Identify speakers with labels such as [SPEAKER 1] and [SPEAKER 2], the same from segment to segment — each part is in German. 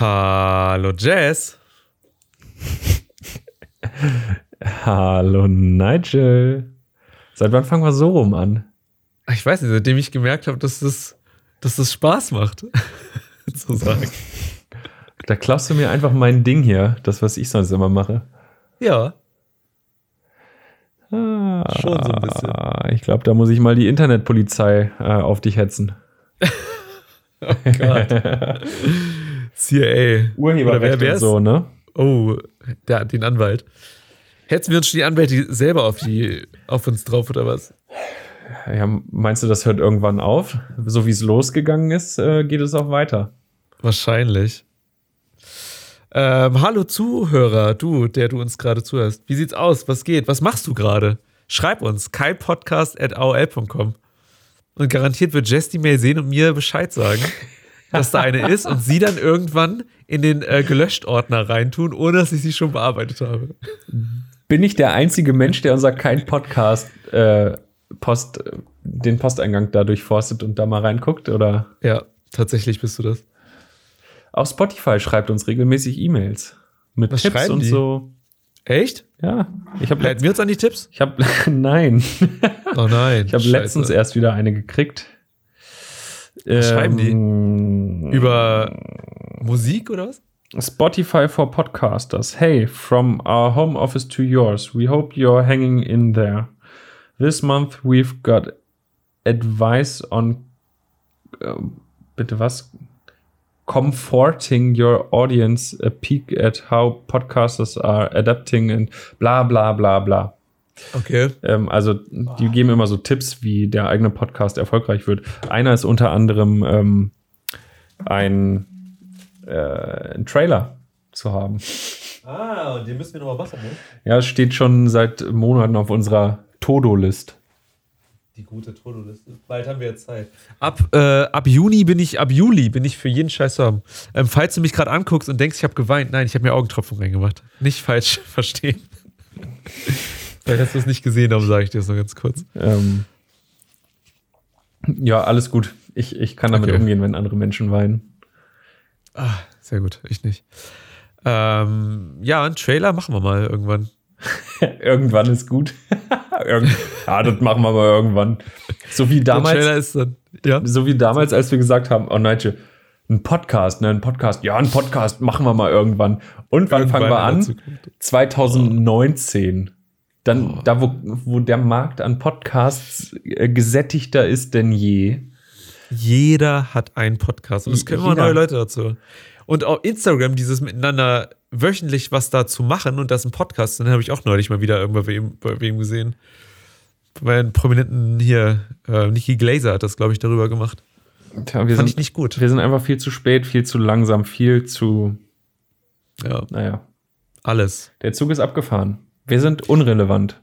[SPEAKER 1] Hallo Jazz.
[SPEAKER 2] Hallo Nigel. Seit wann fangen wir so rum an?
[SPEAKER 1] Ich weiß nicht, seitdem ich gemerkt habe, dass das, dass das Spaß macht. zu sagen.
[SPEAKER 2] Da klaust du mir einfach mein Ding hier, das, was ich sonst immer mache.
[SPEAKER 1] Ja.
[SPEAKER 2] Ah, Schon so ein bisschen. Ich glaube, da muss ich mal die Internetpolizei äh, auf dich hetzen.
[SPEAKER 1] oh Gott. CIA.
[SPEAKER 2] Urheberrecht und so, ne?
[SPEAKER 1] Oh, der, den Anwalt. Hetzen wir uns schon die Anwälte selber auf, die, auf uns drauf oder was?
[SPEAKER 2] Ja, meinst du, das hört irgendwann auf? So wie es losgegangen ist, äh, geht es auch weiter.
[SPEAKER 1] Wahrscheinlich. Ähm, hallo Zuhörer, du, der du uns gerade zuhörst. Wie sieht's aus? Was geht? Was machst du gerade? Schreib uns kaipodcast.aol.com. Und garantiert wird Jess die Mail sehen und mir Bescheid sagen, dass da eine ist und sie dann irgendwann in den äh, Gelöscht-Ordner reintun, ohne dass ich sie schon bearbeitet habe.
[SPEAKER 2] Bin ich der einzige Mensch, der unser kein Podcast äh, Post, den Posteingang da durchforstet und da mal reinguckt, oder?
[SPEAKER 1] Ja, tatsächlich bist du das.
[SPEAKER 2] Auch Spotify schreibt uns regelmäßig E-Mails mit
[SPEAKER 1] Was
[SPEAKER 2] Tipps und
[SPEAKER 1] die?
[SPEAKER 2] so.
[SPEAKER 1] Echt?
[SPEAKER 2] Ja, ich habe
[SPEAKER 1] Leiten wir uns an die Tipps?
[SPEAKER 2] Ich habe nein.
[SPEAKER 1] Oh nein.
[SPEAKER 2] Ich habe letztens erst wieder eine gekriegt.
[SPEAKER 1] Was schreiben die?
[SPEAKER 2] Ähm,
[SPEAKER 1] Über Musik oder was?
[SPEAKER 2] Spotify for Podcasters. Hey, from our home office to yours. We hope you're hanging in there. This month we've got advice on ähm, bitte was? Comforting your audience a peek at how podcasters are adapting and bla bla bla bla.
[SPEAKER 1] Okay.
[SPEAKER 2] Ähm, also die geben immer so Tipps, wie der eigene Podcast erfolgreich wird. Einer ist unter anderem ähm, ein, äh, ein Trailer zu haben.
[SPEAKER 1] Ah, und den müssen wir nochmal machen, ne?
[SPEAKER 2] Ja, es steht schon seit Monaten auf unserer Todo-List.
[SPEAKER 1] Die gute Todo-Liste. Bald haben wir jetzt Zeit. Ab, äh, ab Juni bin ich, ab Juli bin ich für jeden Scheiß zu haben. Ähm, falls du mich gerade anguckst und denkst, ich habe geweint, nein, ich habe mir Augentropfen reingemacht. Nicht falsch verstehen. Vielleicht hast du es nicht gesehen, darum sage ich dir das noch ganz kurz.
[SPEAKER 2] Ähm, ja, alles gut. Ich, ich kann damit
[SPEAKER 1] Okay.
[SPEAKER 2] umgehen, wenn andere Menschen weinen.
[SPEAKER 1] Ah, sehr gut, ich nicht. Ähm, ja, einen Trailer machen wir mal irgendwann.
[SPEAKER 2] irgendwann ist gut. Irgend ja, das machen wir mal irgendwann. So wie damals.
[SPEAKER 1] Trailer ist dann, ja.
[SPEAKER 2] So wie damals, als wir gesagt haben, oh Nigel, ein Podcast, ne, ein Podcast, ja, ein Podcast machen wir mal irgendwann. Und wann
[SPEAKER 1] Irgendwann
[SPEAKER 2] fangen wir an?
[SPEAKER 1] Zukunft.
[SPEAKER 2] 2019. Dann,
[SPEAKER 1] Oh.
[SPEAKER 2] da, wo, wo der Markt an Podcasts äh, gesättigter ist denn je.
[SPEAKER 1] Jeder hat einen Podcast und es können immer neue Leute dazu. Und auf Instagram dieses miteinander wöchentlich was dazu machen und das ein Podcast, dann habe ich auch neulich mal wieder irgendwann bei wem, bei wem gesehen. Bei einem Prominenten hier, äh, Nikki Glaser hat das, glaube ich, darüber gemacht.
[SPEAKER 2] Tja, wir,
[SPEAKER 1] Fand ich
[SPEAKER 2] sind,
[SPEAKER 1] nicht gut.
[SPEAKER 2] wir sind einfach viel zu spät, viel zu langsam, viel zu,
[SPEAKER 1] Ja,
[SPEAKER 2] naja,
[SPEAKER 1] alles.
[SPEAKER 2] der Zug ist abgefahren. Wir sind unrelevant.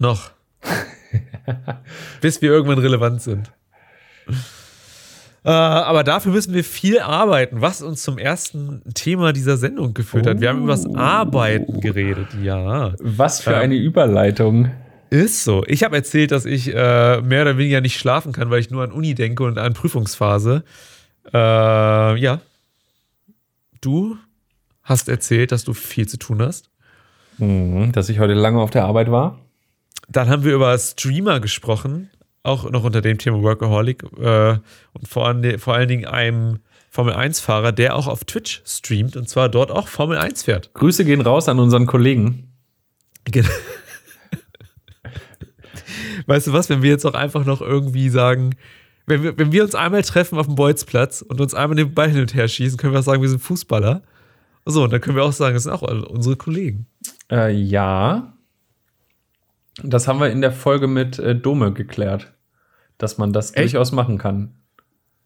[SPEAKER 1] Noch. Bis wir irgendwann relevant sind. Äh, aber dafür müssen wir viel arbeiten, was uns zum ersten Thema dieser Sendung geführt hat. Wir haben über das Arbeiten geredet, ja.
[SPEAKER 2] Was für
[SPEAKER 1] Ähm,
[SPEAKER 2] eine Überleitung.
[SPEAKER 1] Ist so. Ich habe erzählt, dass ich äh, mehr oder weniger nicht schlafen kann, weil ich nur an Uni denke und an Prüfungsphase. Äh, ja. Du hast erzählt, dass du viel zu tun hast.
[SPEAKER 2] Mhm, dass ich heute lange auf der Arbeit war.
[SPEAKER 1] Dann haben wir über Streamer gesprochen, auch noch unter dem Thema Workaholic äh, und vor, allen- vor allen Dingen einem Formel-1-Fahrer, der auch auf Twitch streamt und zwar dort auch Formel 1 fährt.
[SPEAKER 2] Grüße gehen raus an unseren Kollegen.
[SPEAKER 1] Genau. Weißt du was, wenn wir jetzt auch einfach noch irgendwie sagen, wenn wir, wenn wir uns einmal treffen auf dem Bolzplatz und uns einmal den Ball hin und her schießen, können wir auch sagen, wir sind Fußballer. So, und dann können wir auch sagen, das sind auch unsere Kollegen.
[SPEAKER 2] Äh, ja. Das haben wir in der Folge mit äh, Dome geklärt. Dass man das
[SPEAKER 1] Echt?
[SPEAKER 2] durchaus machen kann.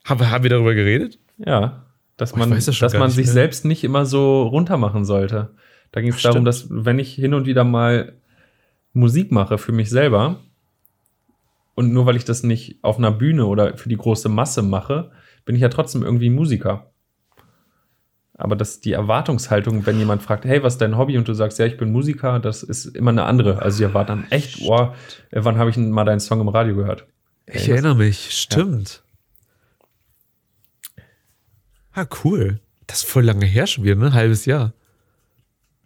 [SPEAKER 1] Haben wir, haben wir darüber geredet?
[SPEAKER 2] Ja. Dass
[SPEAKER 1] Oh,
[SPEAKER 2] man,
[SPEAKER 1] das
[SPEAKER 2] dass man sich
[SPEAKER 1] mehr.
[SPEAKER 2] selbst nicht immer so runter machen sollte. Da ging es darum, dass wenn ich hin und wieder mal Musik mache für mich selber und nur weil ich das nicht auf einer Bühne oder für die große Masse mache, bin ich ja trotzdem irgendwie Musiker. Aber das die Erwartungshaltung, wenn jemand fragt, hey, was ist dein Hobby? Und du sagst, ja, ich bin Musiker, das ist immer eine andere. Also die erwarten dann echt, äh, wann habe ich denn mal deinen Song im Radio gehört?
[SPEAKER 1] Ich erinnere mich, stimmt. Ah, cool. Das voll lange her schon wieder, ne? Ein halbes Jahr.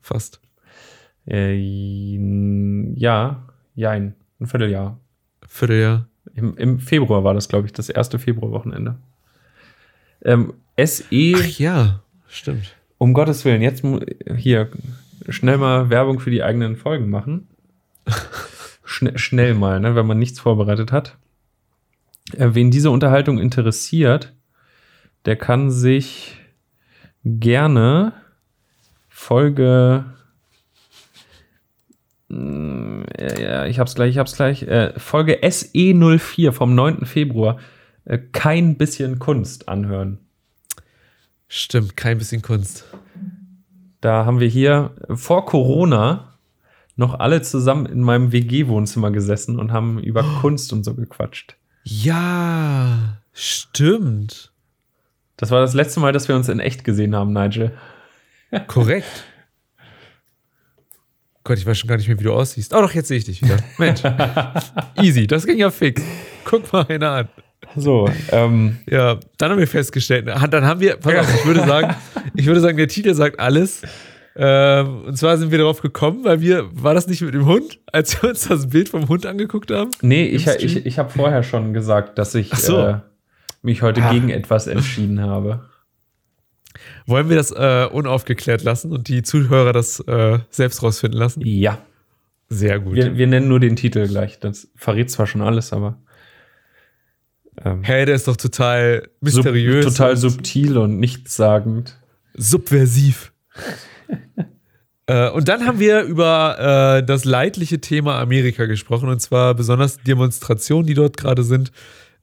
[SPEAKER 1] Fast.
[SPEAKER 2] Äh, ja, jein. Ein Vierteljahr.
[SPEAKER 1] Vierteljahr.
[SPEAKER 2] Im, Im Februar war das, glaube ich, das erste Februarwochenende. Ähm, SE,
[SPEAKER 1] Ach ja, stimmt.
[SPEAKER 2] um Gottes Willen, jetzt hier schnell mal Werbung für die eigenen Folgen machen. Schne schnell mal, ne, wenn man nichts vorbereitet hat. Äh, wen diese Unterhaltung interessiert, der kann sich gerne Folge. Mm, ja, ich hab's gleich, ich hab's gleich. Äh, Folge SE04 vom 9. Februar. Äh, kein bisschen Kunst anhören.
[SPEAKER 1] Stimmt, kein bisschen Kunst.
[SPEAKER 2] Da haben wir hier vor Corona noch alle zusammen in meinem WG-Wohnzimmer gesessen und haben über Kunst und so gequatscht.
[SPEAKER 1] Ja, stimmt.
[SPEAKER 2] Das war das letzte Mal, dass wir uns in echt gesehen haben, Nigel.
[SPEAKER 1] Korrekt. Gott, ich weiß schon gar nicht mehr, wie du aussiehst. Oh doch, jetzt sehe ich dich wieder. Mensch. Easy, das ging ja fix. Guck mal einer an.
[SPEAKER 2] So, ähm,
[SPEAKER 1] Ja, dann haben wir festgestellt, dann haben wir, pass auf, ich würde sagen, ich würde sagen, der Titel sagt alles. Ähm, und zwar sind wir darauf gekommen, weil wir, war das nicht mit dem Hund, als wir uns das Bild vom Hund angeguckt haben?
[SPEAKER 2] nee, ich,
[SPEAKER 1] Stream?
[SPEAKER 2] ich, ich habe vorher schon gesagt, dass ich
[SPEAKER 1] Ach so.
[SPEAKER 2] äh, mich heute
[SPEAKER 1] Ah.
[SPEAKER 2] gegen etwas entschieden habe.
[SPEAKER 1] Wollen wir das äh, unaufgeklärt lassen und die Zuhörer das äh, selbst rausfinden lassen?
[SPEAKER 2] Ja,
[SPEAKER 1] Sehr gut.
[SPEAKER 2] wir, wir nennen nur den Titel gleich. Das verrät zwar schon alles, aber ähm,
[SPEAKER 1] Hey, der ist doch total
[SPEAKER 2] sub,
[SPEAKER 1] mysteriös.
[SPEAKER 2] total
[SPEAKER 1] und
[SPEAKER 2] subtil und nichtssagend.
[SPEAKER 1] subversiv. äh, und dann haben wir über äh, das leidliche Thema Amerika gesprochen und zwar besonders Demonstrationen, die dort gerade sind,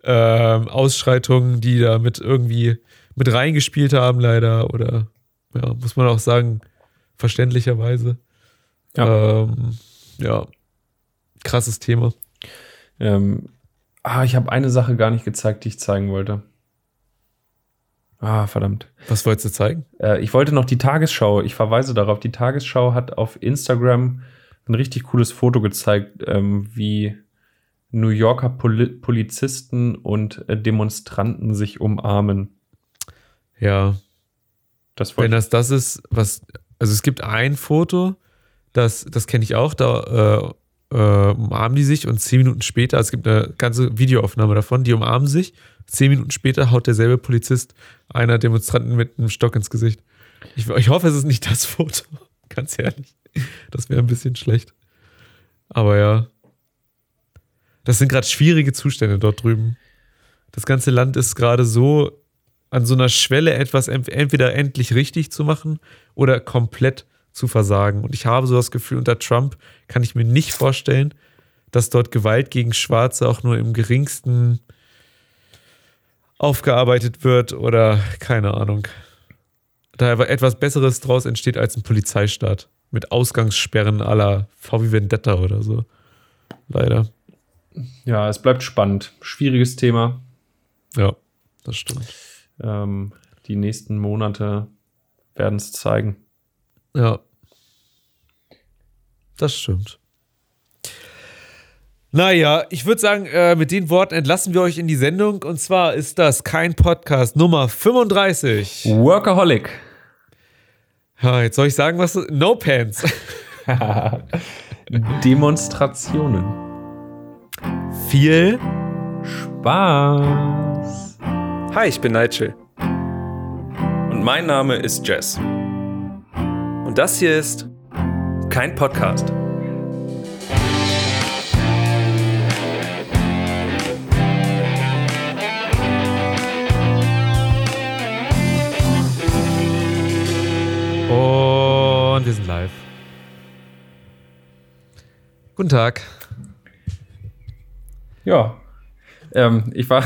[SPEAKER 1] ähm, Ausschreitungen, die da mit irgendwie mit reingespielt haben, leider oder ja, muss man auch sagen, verständlicherweise.
[SPEAKER 2] Ja.
[SPEAKER 1] Ähm, ja. Krasses Thema.
[SPEAKER 2] Ähm, ah, ich habe eine Sache gar nicht gezeigt, die ich zeigen wollte. Ah, verdammt.
[SPEAKER 1] Was wolltest du zeigen?
[SPEAKER 2] Äh, ich wollte noch die Tagesschau. Ich verweise darauf. Die Tagesschau hat auf Instagram ein richtig cooles Foto gezeigt, ähm, wie New Yorker Poli Polizisten und äh, Demonstranten sich umarmen.
[SPEAKER 1] Ja,
[SPEAKER 2] Das
[SPEAKER 1] Wenn das das ist, was, also es gibt ein Foto, das, das kenne ich auch, da äh, umarmen die sich und zehn Minuten später, es gibt eine ganze Videoaufnahme davon, die umarmen sich, zehn Minuten später haut derselbe Polizist einer Demonstranten mit einem Stock ins Gesicht. Ich, ich hoffe, es ist nicht das Foto, ganz ehrlich. Das wäre ein bisschen schlecht. Aber ja. Das sind gerade schwierige Zustände dort drüben. Das ganze Land ist gerade so an so einer Schwelle, etwas ent- entweder endlich richtig zu machen oder komplett zu versagen. Und ich habe so das Gefühl, unter Trump kann ich mir nicht vorstellen, dass dort Gewalt gegen Schwarze auch nur im geringsten aufgearbeitet wird oder keine Ahnung. Da aber etwas Besseres draus entsteht als ein Polizeistaat mit Ausgangssperren aller VW Vendetta oder so. Leider.
[SPEAKER 2] ja, es bleibt spannend. Schwieriges Thema.
[SPEAKER 1] Ja, das stimmt.
[SPEAKER 2] Ähm, die nächsten Monate werden es zeigen.
[SPEAKER 1] Ja. Das stimmt. Naja, ich würde sagen, äh, mit den Worten entlassen wir euch in die Sendung. Und zwar ist das kein Podcast Nummer 35.
[SPEAKER 2] Workaholic.
[SPEAKER 1] Ja, jetzt soll ich sagen, was. No Pants.
[SPEAKER 2] Demonstrationen.
[SPEAKER 1] Viel.
[SPEAKER 2] Spaß.
[SPEAKER 3] Hi, ich bin Nigel.
[SPEAKER 2] Und mein Name ist Jess.
[SPEAKER 3] Das hier ist kein Podcast.
[SPEAKER 1] Und wir sind live. Guten Tag.
[SPEAKER 2] Ja. Ähm, ich war.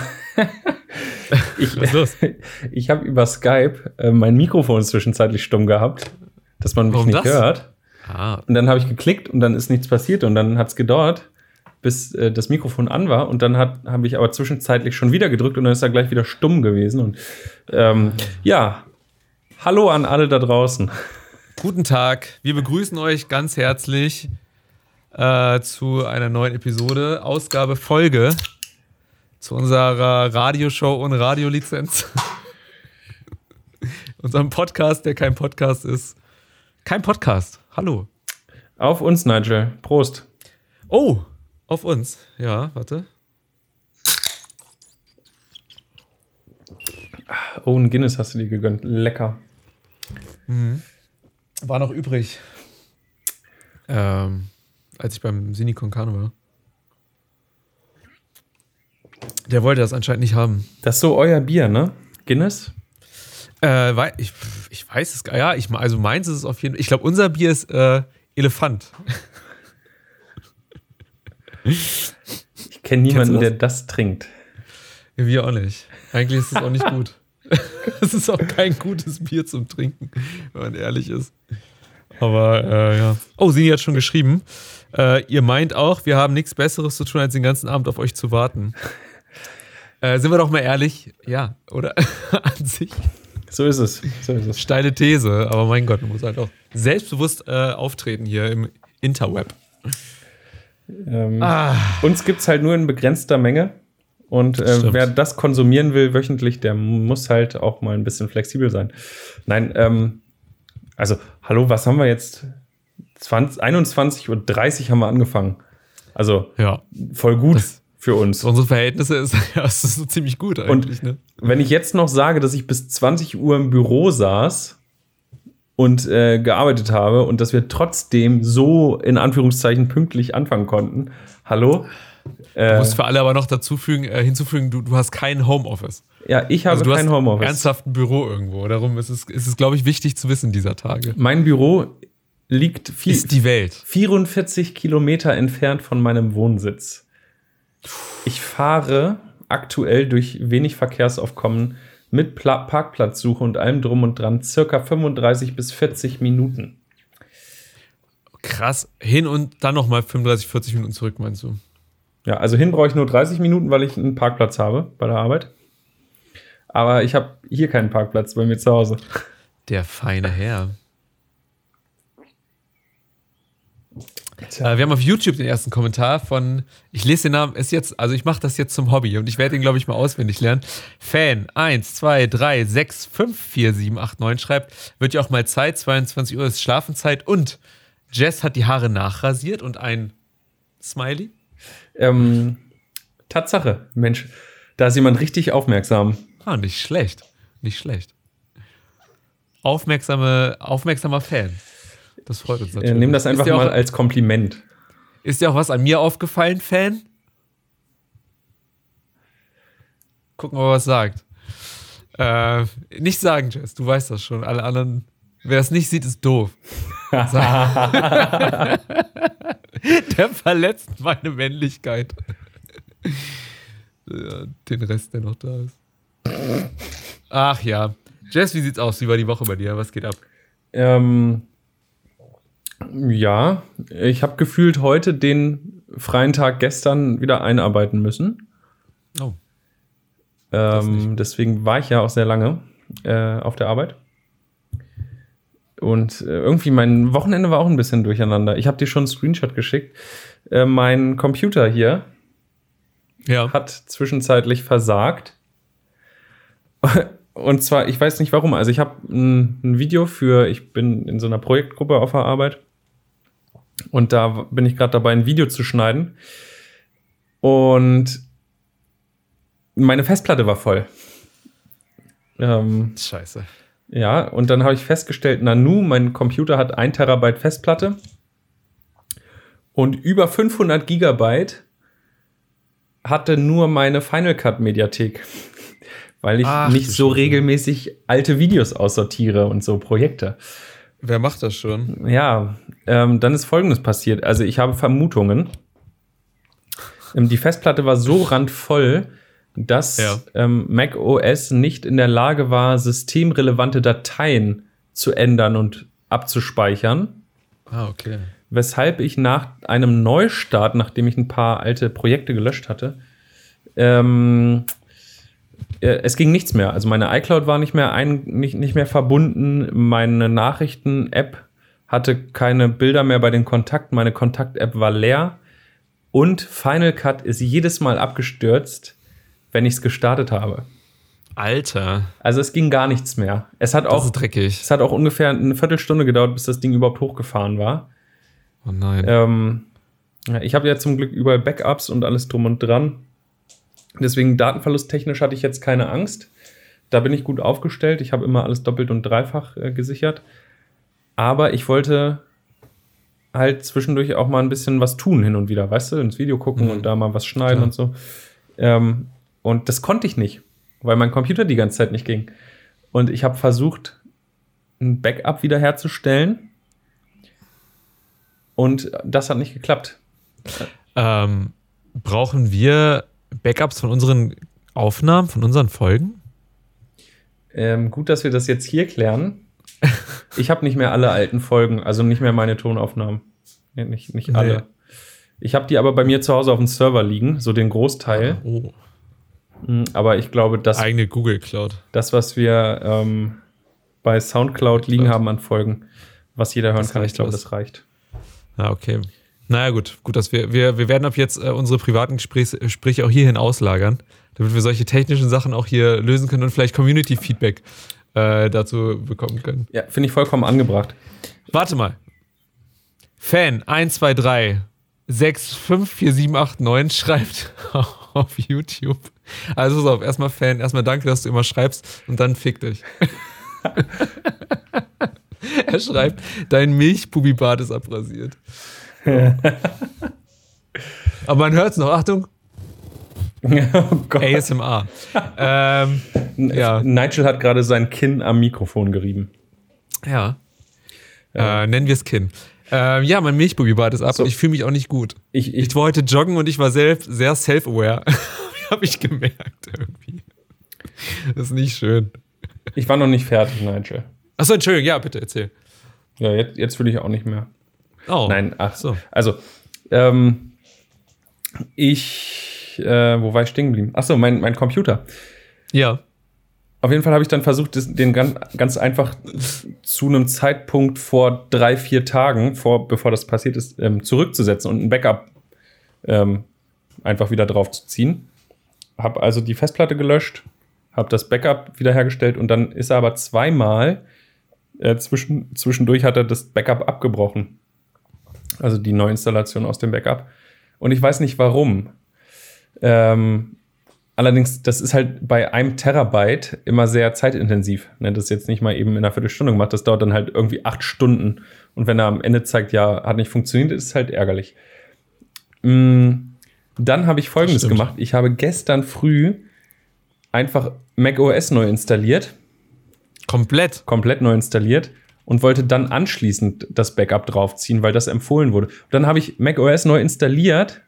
[SPEAKER 2] ich
[SPEAKER 1] Was ist los?
[SPEAKER 2] ich habe über Skype äh, mein Mikrofon zwischenzeitlich stumm gehabt, dass man mich
[SPEAKER 1] Warum
[SPEAKER 2] nicht
[SPEAKER 1] das?
[SPEAKER 2] hört.
[SPEAKER 1] Ah,
[SPEAKER 2] Und dann habe ich geklickt und dann ist nichts passiert und dann hat es gedauert, bis äh, das Mikrofon an war und dann habe ich aber zwischenzeitlich schon wieder gedrückt und dann ist er gleich wieder stumm gewesen und ähm, ja, hallo an alle da draußen.
[SPEAKER 1] Guten Tag. Wir begrüßen euch ganz herzlich äh, zu einer neuen Episode, Ausgabe Folge zu unserer Radioshow ohne Radiolizenz. unserem Podcast, der kein Podcast ist. Kein Podcast. Hallo.
[SPEAKER 2] Auf uns, Nigel. Prost.
[SPEAKER 1] Oh, auf uns. Ja, warte.
[SPEAKER 2] Oh, ein Guinness hast du dir gegönnt. Lecker.
[SPEAKER 1] War noch übrig. Ähm, als ich beim Sini con Carne war. Der wollte das anscheinend nicht haben.
[SPEAKER 2] Das ist so euer Bier, ne? Guinness?
[SPEAKER 1] Äh, ich, ich weiß es gar Ja, ich, also meins ist es auf jeden Fall. Ich glaube, unser Bier ist äh, Elefant.
[SPEAKER 2] Ich kenne niemanden, der das trinkt.
[SPEAKER 1] Wir auch nicht. Eigentlich ist es auch nicht gut. Es ist auch kein gutes Bier zum Trinken, wenn man ehrlich ist. Aber äh, ja. Oh, Sini hat schon geschrieben. Äh, ihr meint auch, wir haben nichts Besseres zu tun, als den ganzen Abend auf euch zu warten. Äh, sind wir doch mal ehrlich, ja, oder? An sich
[SPEAKER 2] So ist es. So ist es.
[SPEAKER 1] steile These, aber mein Gott, man muss halt auch selbstbewusst äh, auftreten hier im Interweb.
[SPEAKER 2] Ähm,
[SPEAKER 1] Ah,
[SPEAKER 2] Uns gibt es halt nur in begrenzter Menge. Und äh, wer das konsumieren will wöchentlich, der muss halt auch mal ein bisschen flexibel sein. Nein, ähm, also, hallo, was haben wir jetzt? 20, 21.30 Uhr haben wir angefangen. Also,
[SPEAKER 1] ja.
[SPEAKER 2] voll gut
[SPEAKER 1] Das-
[SPEAKER 2] für uns.
[SPEAKER 1] Für unsere Verhältnisse ist ja, das ist so ziemlich gut eigentlich, ne?
[SPEAKER 2] Wenn ich jetzt noch sage, dass ich bis 20 Uhr im Büro saß und äh, gearbeitet habe und dass wir trotzdem so in Anführungszeichen pünktlich anfangen konnten. Hallo?
[SPEAKER 1] Du
[SPEAKER 2] Äh,
[SPEAKER 1] musst für alle aber noch dazu fügen, äh, hinzufügen, du, du hast kein Homeoffice.
[SPEAKER 2] ja, ich habe
[SPEAKER 1] Also
[SPEAKER 2] kein Homeoffice.
[SPEAKER 1] ernsthaft ein Büro irgendwo. Darum ist es, ist es glaube ich, wichtig zu wissen dieser Tage.
[SPEAKER 2] Mein Büro liegt vi-
[SPEAKER 1] Ist die Welt.
[SPEAKER 2] 44 Kilometer entfernt von meinem Wohnsitz. Ich fahre aktuell durch wenig Verkehrsaufkommen mit Pla Parkplatzsuche und allem drum und dran circa 35 bis 40 Minuten.
[SPEAKER 1] Krass. Hin und dann nochmal 35, 40 Minuten zurück, meinst du?
[SPEAKER 2] Ja, also hin brauche ich nur 30 Minuten, weil ich einen Parkplatz habe bei der Arbeit. Aber ich habe hier keinen Parkplatz bei mir zu Hause.
[SPEAKER 1] Der feine Herr. Äh, wir haben auf YouTube den ersten Kommentar von, ich lese den Namen, ist jetzt, also ich mache das jetzt zum Hobby und ich werde ihn, glaube ich, mal auswendig lernen. Fan 1, 2, 3, 6, 5, 4, 7, 8, 9 schreibt, wird ja auch mal Zeit, 22 Uhr ist Schlafenszeit und Jess hat die Haare nachrasiert und ein Smiley.
[SPEAKER 2] Ähm, Tatsache, Mensch, da ist jemand richtig aufmerksam.
[SPEAKER 1] Ah, nicht schlecht. Nicht schlecht. Aufmerksame, aufmerksamer Fan. Das freut uns
[SPEAKER 2] Ich
[SPEAKER 1] natürlich.
[SPEAKER 2] äh, nehme das einfach mal
[SPEAKER 1] auch,
[SPEAKER 2] als Kompliment.
[SPEAKER 1] Ist dir auch was an mir aufgefallen, Fan? Gucken, ob er was sagt. Äh, nicht sagen, Jess, du weißt das schon. Alle anderen, wer es nicht sieht, ist doof. Der verletzt meine Männlichkeit. Den Rest, der noch da ist. Ach ja. Jess, wie sieht's aus? Wie war die Woche bei dir? Was geht ab?
[SPEAKER 2] Ähm, ja, ich habe gefühlt heute den freien Tag gestern wieder einarbeiten müssen.
[SPEAKER 1] Oh.
[SPEAKER 2] Ähm, deswegen war ich ja auch sehr lange äh, auf der Arbeit. Und äh, irgendwie mein Wochenende war auch ein bisschen durcheinander. Ich habe dir schon einen Screenshot geschickt. Äh, mein Computer hier
[SPEAKER 1] Ja.
[SPEAKER 2] hat zwischenzeitlich versagt. Und zwar, ich weiß nicht warum. Also ich habe ein, ein Video für, ich bin in so einer Projektgruppe auf der Arbeit. Und da bin ich gerade dabei, ein Video zu schneiden. Und meine Festplatte war voll. Ähm,
[SPEAKER 1] Scheiße.
[SPEAKER 2] ja, und dann habe ich festgestellt, Nanu, mein Computer hat 1 Terabyte Festplatte und über 500 Gigabyte hatte nur meine Final Cut Mediathek, weil ich
[SPEAKER 1] Ach,
[SPEAKER 2] nicht so regelmäßig alte Videos aussortiere und so Projekte.
[SPEAKER 1] Wer macht das schon?
[SPEAKER 2] Ja, ähm, dann ist Folgendes passiert. Also ich habe Vermutungen. Ähm, die Festplatte war so randvoll, dass
[SPEAKER 1] Ja.
[SPEAKER 2] ähm, Mac OS nicht in der Lage war, systemrelevante Dateien zu ändern und abzuspeichern.
[SPEAKER 1] Ah, okay.
[SPEAKER 2] Weshalb ich nach einem Neustart, nachdem ich ein paar alte Projekte gelöscht hatte, ähm, äh, es ging nichts mehr. Also meine iCloud war nicht mehr, ein, nicht, nicht mehr verbunden. Meine Nachrichten-App hatte keine Bilder mehr bei den Kontakten. Meine Kontakt-App war leer. Und Final Cut ist jedes Mal abgestürzt, wenn ich es gestartet habe.
[SPEAKER 1] Alter,
[SPEAKER 2] Also es ging gar nichts mehr. Es hat
[SPEAKER 1] das
[SPEAKER 2] auch,
[SPEAKER 1] ist dreckig.
[SPEAKER 2] es hat auch ungefähr eine Viertelstunde gedauert, bis das Ding überhaupt hochgefahren war.
[SPEAKER 1] Oh nein.
[SPEAKER 2] Ähm, ich habe ja zum Glück überall Backups und alles drum und dran. Deswegen datenverlusttechnisch hatte ich jetzt keine Angst. Da bin ich gut aufgestellt. Ich habe immer alles doppelt und dreifach äh, gesichert. Aber ich wollte halt zwischendurch auch mal ein bisschen was tun hin und wieder, weißt du, ins Video gucken
[SPEAKER 1] Mhm.
[SPEAKER 2] und da mal was schneiden
[SPEAKER 1] Klar.
[SPEAKER 2] und so. Ähm, und das konnte ich nicht, weil mein Computer die ganze Zeit nicht ging. Und ich habe versucht, ein Backup wiederherzustellen. Und das hat nicht geklappt.
[SPEAKER 1] Ähm, brauchen wir Backups von unseren Aufnahmen, von unseren Folgen?
[SPEAKER 2] Ähm, gut, dass wir das jetzt hier klären. Ich habe nicht mehr alle alten Folgen, also nicht mehr meine Tonaufnahmen. Nee, nicht, nicht
[SPEAKER 1] Nee.
[SPEAKER 2] alle. Ich habe die aber bei mir zu Hause auf dem Server liegen, so den Großteil.
[SPEAKER 1] Oh,
[SPEAKER 2] Mm, Aber ich glaube, das,
[SPEAKER 1] eigene Google Cloud.
[SPEAKER 2] das was wir ähm, bei Soundcloud liegen
[SPEAKER 1] Cloud.
[SPEAKER 2] haben an Folgen, was jeder hören
[SPEAKER 1] Das
[SPEAKER 2] kann, ich glaube, das reicht.
[SPEAKER 1] Ah, okay. Naja, gut. Gut, dass wir, wir, wir werden ab jetzt äh, unsere privaten Gesprächs, Gespräche auch hierhin auslagern, damit wir solche technischen Sachen auch hier lösen können und vielleicht Community-Feedback äh, dazu bekommen können.
[SPEAKER 2] Ja, finde ich vollkommen angebracht.
[SPEAKER 1] Warte mal. Fan 123 654789 schreibt auf YouTube. Also pass auf, erstmal Fan, erstmal danke, dass du immer schreibst und dann fick dich. er schreibt, dein Milchpubibart ist abrasiert. Aber man hört es noch, Achtung,
[SPEAKER 2] oh Gott.
[SPEAKER 1] ASMR. ähm, ja.
[SPEAKER 2] Nigel hat gerade sein Kinn am Mikrofon gerieben.
[SPEAKER 1] ja. Äh, nennen wir es Kinn. Ähm, ja, mein Milchpubibart ist ab
[SPEAKER 2] So.
[SPEAKER 1] und ich fühle mich auch nicht gut.
[SPEAKER 2] Ich, ich,
[SPEAKER 1] Ich heute joggen und ich war selbst sehr self-aware. Habe ich gemerkt irgendwie. Das ist nicht schön.
[SPEAKER 2] ich war noch nicht fertig, Nigel.
[SPEAKER 1] Achso, Entschuldigung, ja, bitte erzähl.
[SPEAKER 2] Ja, jetzt, jetzt will ich auch nicht mehr.
[SPEAKER 1] Oh.
[SPEAKER 2] Nein, ach
[SPEAKER 1] so.
[SPEAKER 2] Also, ähm, ich, äh, wo war ich stehen geblieben? Achso, mein, mein Computer.
[SPEAKER 1] Ja.
[SPEAKER 2] Auf jeden Fall habe ich dann versucht, den ganz, ganz einfach zu einem Zeitpunkt vor drei, vier Tagen, vor, bevor das passiert ist, ähm, zurückzusetzen und ein Backup ähm, einfach wieder drauf zu ziehen. Habe also die Festplatte gelöscht, habe das Backup wiederhergestellt und dann ist er aber zweimal äh, zwischen, zwischendurch hat er das Backup abgebrochen. Also die Neuinstallation aus dem Backup. Und ich weiß nicht warum. Ähm, allerdings, das ist halt bei einem Terabyte immer sehr zeitintensiv. Ne, das jetzt nicht mal eben in einer Viertelstunde gemacht, das dauert dann halt irgendwie acht Stunden. Und wenn er am Ende zeigt, ja, hat nicht funktioniert, ist es halt ärgerlich. Mm, Dann habe ich folgendes gemacht. Ich habe gestern früh einfach macOS neu installiert
[SPEAKER 1] Komplett.
[SPEAKER 2] komplett neu installiert und wollte dann anschließend das Backup draufziehen, weil das empfohlen wurde. Und dann habe ich macOS neu installiert,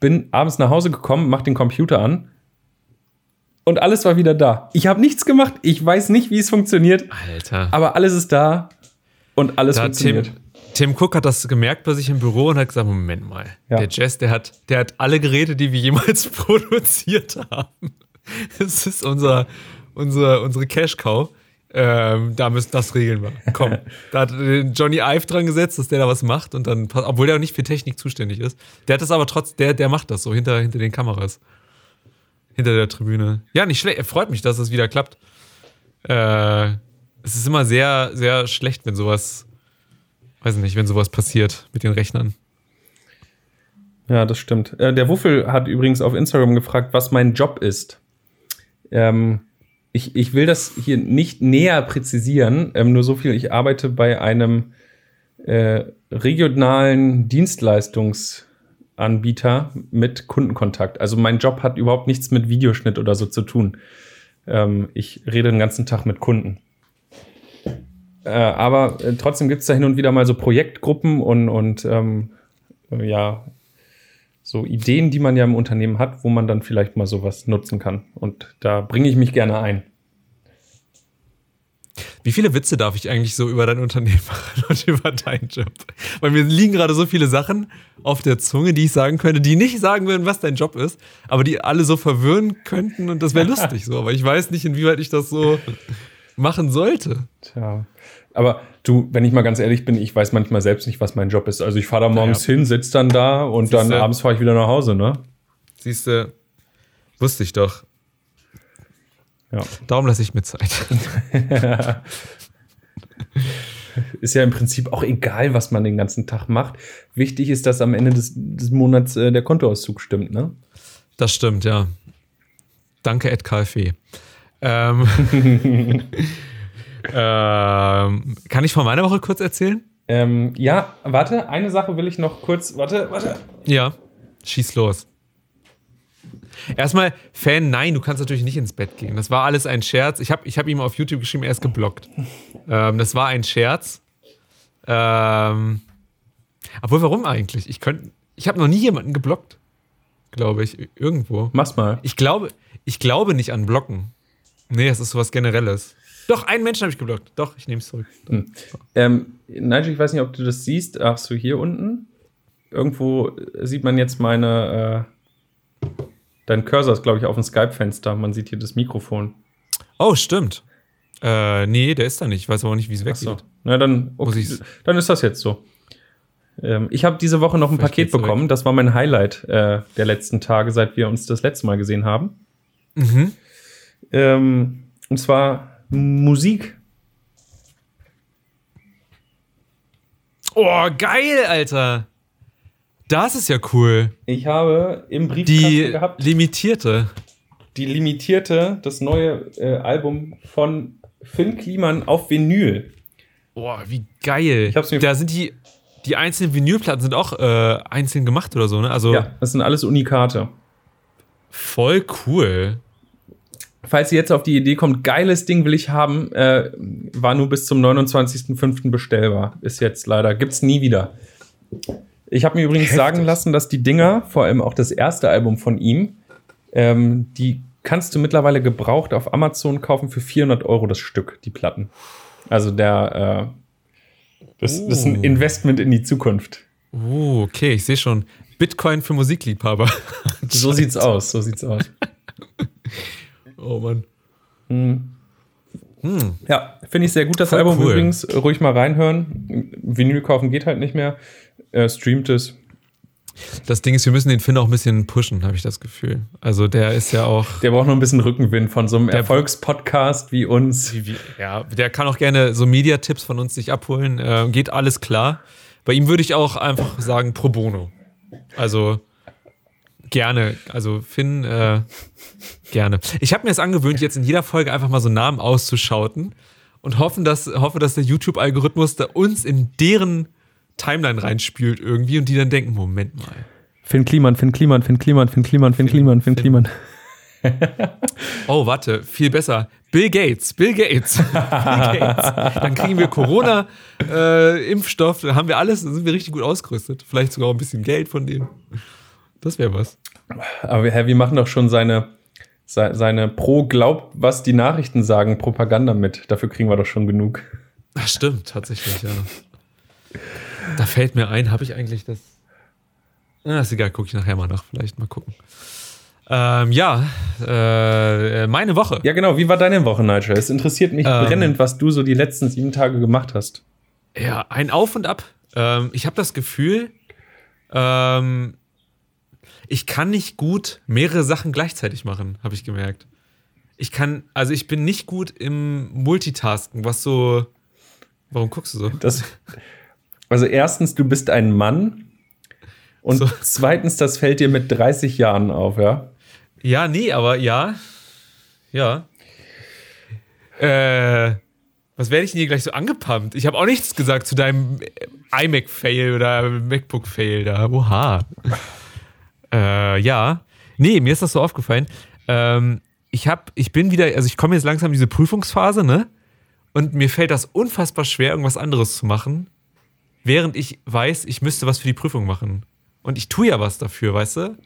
[SPEAKER 2] bin abends nach Hause gekommen, mach den Computer an und alles war wieder da. Ich habe nichts gemacht, ich weiß nicht, wie es funktioniert,
[SPEAKER 1] Alter.
[SPEAKER 2] aber alles ist da und alles
[SPEAKER 1] Da Tim,
[SPEAKER 2] funktioniert.
[SPEAKER 1] Tim Cook hat das gemerkt bei sich im Büro und hat gesagt: Moment mal,
[SPEAKER 2] Ja.
[SPEAKER 1] der Jess, der hat, der hat alle Geräte, die wir jemals produziert haben. Das ist unser, unser, unsere Cash-Cow. Ähm, da müssen das regeln wir. Komm. da hat äh, Johnny Ive dran gesetzt, dass der da was macht und dann, obwohl der auch nicht für Technik zuständig ist. Der hat das aber trotz, der, der macht das so hinter, hinter den Kameras. Hinter der Tribüne. Ja, nicht schlecht. Er freut mich, dass es wieder klappt. Äh, es ist immer sehr, sehr schlecht, wenn sowas, weiß nicht, wenn sowas passiert mit den Rechnern.
[SPEAKER 2] Ja, das stimmt. Äh, der Wuffel hat übrigens auf Instagram gefragt, was mein Job ist. Ähm, ich, ich will das hier nicht näher präzisieren, ähm, nur so viel, ich arbeite bei einem äh, regionalen Dienstleistungsanbieter mit Kundenkontakt. Also mein Job hat überhaupt nichts mit Videoschnitt oder so zu tun. Ähm, ich rede den ganzen Tag mit Kunden. Äh, aber äh, trotzdem gibt es da hin und wieder mal so Projektgruppen und, und ähm, äh, ja, so Ideen, die man ja im Unternehmen hat, wo man dann vielleicht mal sowas nutzen kann. Und da bringe ich mich gerne ein.
[SPEAKER 1] Wie viele Witze darf ich eigentlich so über dein Unternehmen machen und über deinen Job? Weil mir liegen gerade so viele Sachen auf der Zunge, die ich sagen könnte, die nicht sagen würden, was dein Job ist, aber die alle so verwirren könnten und das wäre lustig so. Aber ich weiß nicht, inwieweit ich das so machen sollte.
[SPEAKER 2] Tja. Aber du, wenn ich mal ganz ehrlich bin, ich weiß manchmal selbst nicht, was mein Job ist. Also ich fahre da morgens hin, sitze dann da und dann
[SPEAKER 1] Siehste.
[SPEAKER 2] abends fahre ich wieder nach Hause, ne?
[SPEAKER 1] Siehst du, wusste ich doch.
[SPEAKER 2] Ja.
[SPEAKER 1] Darum lasse ich mir Zeit.
[SPEAKER 2] ist ja im Prinzip auch egal, was man den ganzen Tag macht. Wichtig ist, dass am Ende des, des Monats äh, der Kontoauszug stimmt, ne?
[SPEAKER 1] Das stimmt, ja. Danke, Ed KfW. Ähm, ähm, kann ich von meiner Woche kurz erzählen?
[SPEAKER 2] Ähm, ja, warte, eine Sache will ich noch kurz. Warte, warte.
[SPEAKER 1] Ja, schieß los. Erstmal, Fan, nein, du kannst natürlich nicht ins Bett gehen. Das war alles ein Scherz. Ich habe ich hab ihm auf YouTube geschrieben, er ist geblockt. Ähm, das war ein Scherz. Ähm, obwohl, warum eigentlich? Ich, könnt, ich habe noch nie jemanden geblockt, glaube ich, irgendwo.
[SPEAKER 2] Mach's mal.
[SPEAKER 1] Ich glaube, ich glaube nicht an Blocken. Nee, es ist sowas Generelles. Doch, einen Menschen habe ich geblockt. Doch, ich nehme es zurück.
[SPEAKER 2] Hm. Ähm, Nigel, ich weiß nicht, ob du das siehst. Ach so, hier unten. Irgendwo sieht man jetzt meine. Äh, dein Cursor ist, glaube ich, auf dem Skype-Fenster. Man sieht hier das Mikrofon.
[SPEAKER 1] Oh, stimmt. Äh, nee, der ist da nicht. Ich weiß aber nicht, wie es weggeht. So.
[SPEAKER 2] Na, dann, okay, dann ist das jetzt so. Ähm, ich habe diese Woche noch ein Paket bekommen. Das war mein Highlight äh, der letzten Tage, seit wir uns das letzte Mal gesehen haben.
[SPEAKER 1] Mhm.
[SPEAKER 2] Ähm, und zwar Musik.
[SPEAKER 1] Oh, geil, Alter. Das ist ja cool.
[SPEAKER 2] Ich habe im Briefkasten
[SPEAKER 1] die gehabt. Limitierte.
[SPEAKER 2] Die limitierte, das neue äh, Album von Finn Kliman auf Vinyl.
[SPEAKER 1] Boah, wie geil.
[SPEAKER 2] Ich hab's mir
[SPEAKER 1] da sind die, die einzelnen Vinylplatten sind auch äh, einzeln gemacht oder so, ne? Also
[SPEAKER 2] ja, das sind alles Unikate.
[SPEAKER 1] Voll cool
[SPEAKER 2] falls ihr jetzt auf die Idee kommt, geiles Ding will ich haben, äh, war nur bis zum 29.05. bestellbar. Ist jetzt leider, gibt's nie wieder. Ich habe mir übrigens Heftig. sagen lassen, dass die Dinger, vor allem auch das erste Album von ihm, ähm, die kannst du mittlerweile gebraucht auf Amazon kaufen für 400 Euro das Stück, die Platten. Also der, äh, das, uh. das ist ein oh. Investment in die Zukunft.
[SPEAKER 1] Uh, okay, ich sehe schon. Bitcoin für Musikliebhaber.
[SPEAKER 2] so sieht's aus, so sieht's aus.
[SPEAKER 1] Oh Mann.
[SPEAKER 2] Hm. Hm. Ja, finde ich sehr gut, das Voll Album cool. übrigens. Ruhig mal reinhören. Vinyl kaufen geht halt nicht mehr. Äh, streamt es.
[SPEAKER 1] Das Ding ist, wir müssen den Finn auch ein bisschen pushen, habe ich das Gefühl. Also der ist ja auch.
[SPEAKER 2] Der braucht noch ein bisschen Rückenwind von so einem Erfolgspodcast wie uns. Wie,
[SPEAKER 1] ja, der kann auch gerne so Media-Tipps von uns sich abholen. Äh, geht alles klar. Bei ihm würde ich auch einfach sagen pro bono. Also Gerne. Also Finn, äh, gerne. Ich habe mir es angewöhnt, jetzt in jeder Folge einfach mal so Namen auszuschauten und hoffen, dass, hoffe, dass der YouTube-Algorithmus da uns in deren Timeline reinspült irgendwie und die dann denken, Moment mal.
[SPEAKER 2] Finn Kliman, Finn Kliman, Finn Kliman, Finn Kliman, Finn Kliman, Finn Kliman.
[SPEAKER 1] oh, warte, viel besser. Bill Gates, Bill Gates. Bill Gates. Dann kriegen wir Corona-Impfstoff, äh, dann haben wir alles, dann sind wir richtig gut ausgerüstet. Vielleicht sogar ein bisschen Geld von denen. Das wäre was.
[SPEAKER 2] Aber wir, wir machen doch schon seine, seine pro Glaub, was die Nachrichten sagen, Propaganda mit. Dafür kriegen wir doch schon genug.
[SPEAKER 1] Das stimmt, tatsächlich, ja. Da fällt mir ein, habe ich eigentlich das. Na, ist egal, gucke ich nachher mal nach, vielleicht mal gucken. Ähm, ja, äh, meine Woche.
[SPEAKER 2] Ja, genau. Wie war deine Woche, Nigel? Es interessiert mich ähm, brennend, was du so die letzten sieben Tage gemacht hast.
[SPEAKER 1] Ja, ein Auf und Ab. Ähm, ich habe das Gefühl, ähm, ich kann nicht gut mehrere Sachen gleichzeitig machen, habe ich gemerkt. Ich kann, also ich bin nicht gut im Multitasken, was so. Warum guckst du so?
[SPEAKER 2] Das, also erstens, du bist ein Mann. Und so. zweitens, das fällt dir mit 30 Jahren auf, ja?
[SPEAKER 1] Ja, nee, aber ja. Ja. Äh, was werde ich denn hier gleich so angepumpt? Ich habe auch nichts gesagt zu deinem iMac-Fail oder MacBook-Fail da. Oha. Äh, ja. Nee, mir ist das so aufgefallen. Ähm, ich hab, ich bin wieder, also ich komme jetzt langsam in diese Prüfungsphase, ne? Und mir fällt das unfassbar schwer, irgendwas anderes zu machen, während ich weiß, ich müsste was für die Prüfung machen. Und ich tue ja was dafür, weißt du?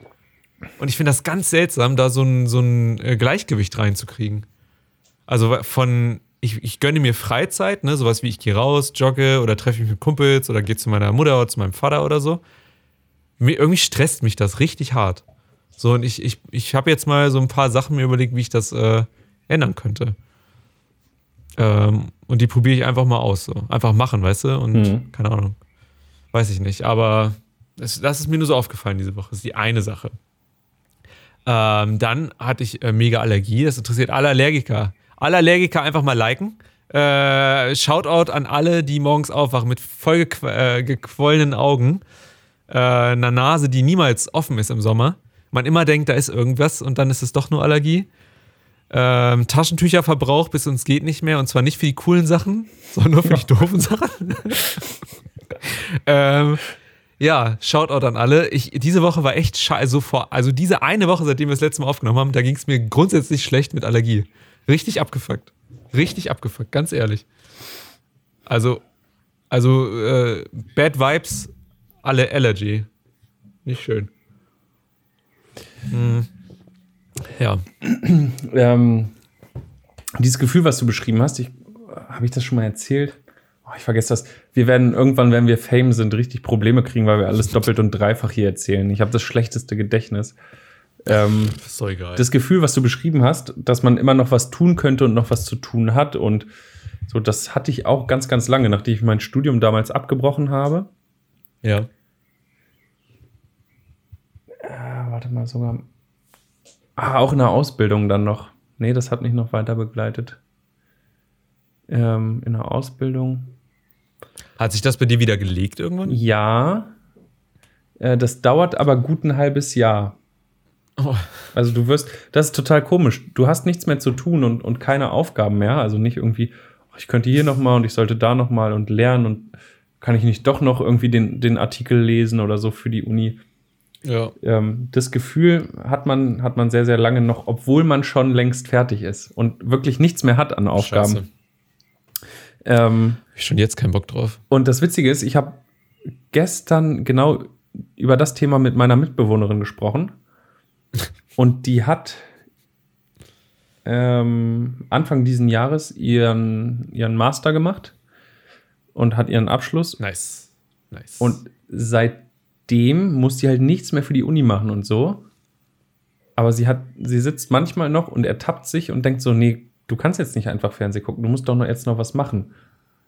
[SPEAKER 1] Und ich finde das ganz seltsam, da so ein, so ein äh, Gleichgewicht reinzukriegen. Also von, ich, ich gönne mir Freizeit, ne, sowas wie ich gehe raus, jogge oder treffe mich mit Kumpels oder gehe zu meiner Mutter oder zu meinem Vater oder so mir, irgendwie stresst mich das richtig hart. So, und ich, ich, ich habe jetzt mal so ein paar Sachen mir überlegt, wie ich das äh, ändern könnte. Ähm, und die probiere ich einfach mal aus. So. Einfach machen, weißt du? Und mhm. keine Ahnung. Weiß ich nicht. Aber das, das ist mir nur so aufgefallen diese Woche. Das ist die eine Sache. Ähm, dann hatte ich äh, mega Allergie. Das interessiert alle Allergiker. Alle Allergiker einfach mal liken. Äh, Shoutout an alle, die morgens aufwachen mit voll äh, gequollenen Augen, äh, einer Nase, die niemals offen ist im Sommer. Man immer denkt, da ist irgendwas und dann ist es doch nur Allergie. Ähm, Taschentücherverbrauch bis uns geht nicht mehr und zwar nicht für die coolen Sachen, sondern nur für die doofen Sachen. ähm, ja, Shoutout an alle. Ich, diese Woche war echt scheiße. Also, vor, also diese eine Woche, seitdem wir das letzte Mal aufgenommen haben, da ging es mir grundsätzlich schlecht mit Allergie. Richtig abgefuckt. Richtig abgefuckt, ganz ehrlich. Also, also äh, Bad Vibes, alle Allergy. Nicht schön. Hm. Ja.
[SPEAKER 2] Ähm, dieses Gefühl, was du beschrieben hast, ich, habe ich das schon mal erzählt? Oh, ich vergesse das. Wir werden irgendwann, wenn wir Fame sind, richtig Probleme kriegen, weil wir alles doppelt und dreifach hier erzählen. Ich habe das schlechteste Gedächtnis. Ähm,
[SPEAKER 1] egal.
[SPEAKER 2] Das Gefühl, was du beschrieben hast, dass man immer noch was tun könnte und noch was zu tun hat und so, das hatte ich auch ganz, ganz lange, nachdem ich mein Studium damals abgebrochen habe.
[SPEAKER 1] Ja.
[SPEAKER 2] Ah, warte mal, sogar. Ah, auch in der Ausbildung dann noch. Nee, das hat mich noch weiter begleitet. Ähm, in der Ausbildung.
[SPEAKER 1] Hat sich das bei dir wieder gelegt irgendwann?
[SPEAKER 2] Ja. Äh, das dauert aber gut ein halbes Jahr.
[SPEAKER 1] Oh.
[SPEAKER 2] Also du wirst, das ist total komisch. Du hast nichts mehr zu tun und, und keine Aufgaben mehr. Also nicht irgendwie, oh, ich könnte hier noch mal und ich sollte da noch mal und lernen und kann ich nicht doch noch irgendwie den, den Artikel lesen oder so für die Uni.
[SPEAKER 1] Ja.
[SPEAKER 2] Ähm, das Gefühl hat man, hat man sehr, sehr lange noch, obwohl man schon längst fertig ist und wirklich nichts mehr hat an Aufgaben. Ähm,
[SPEAKER 1] ich schon jetzt keinen Bock drauf.
[SPEAKER 2] und das Witzige ist, ich habe gestern genau über das Thema mit meiner Mitbewohnerin gesprochen. Und die hat ähm, Anfang diesen Jahres ihren, ihren Master gemacht und hat ihren Abschluss.
[SPEAKER 1] Nice. Nice.
[SPEAKER 2] Und seitdem muss sie halt nichts mehr für die Uni machen und so. Aber sie hat, sie sitzt manchmal noch und ertappt sich und denkt so, nee, du kannst jetzt nicht einfach Fernsehen gucken, du musst doch noch jetzt noch was machen.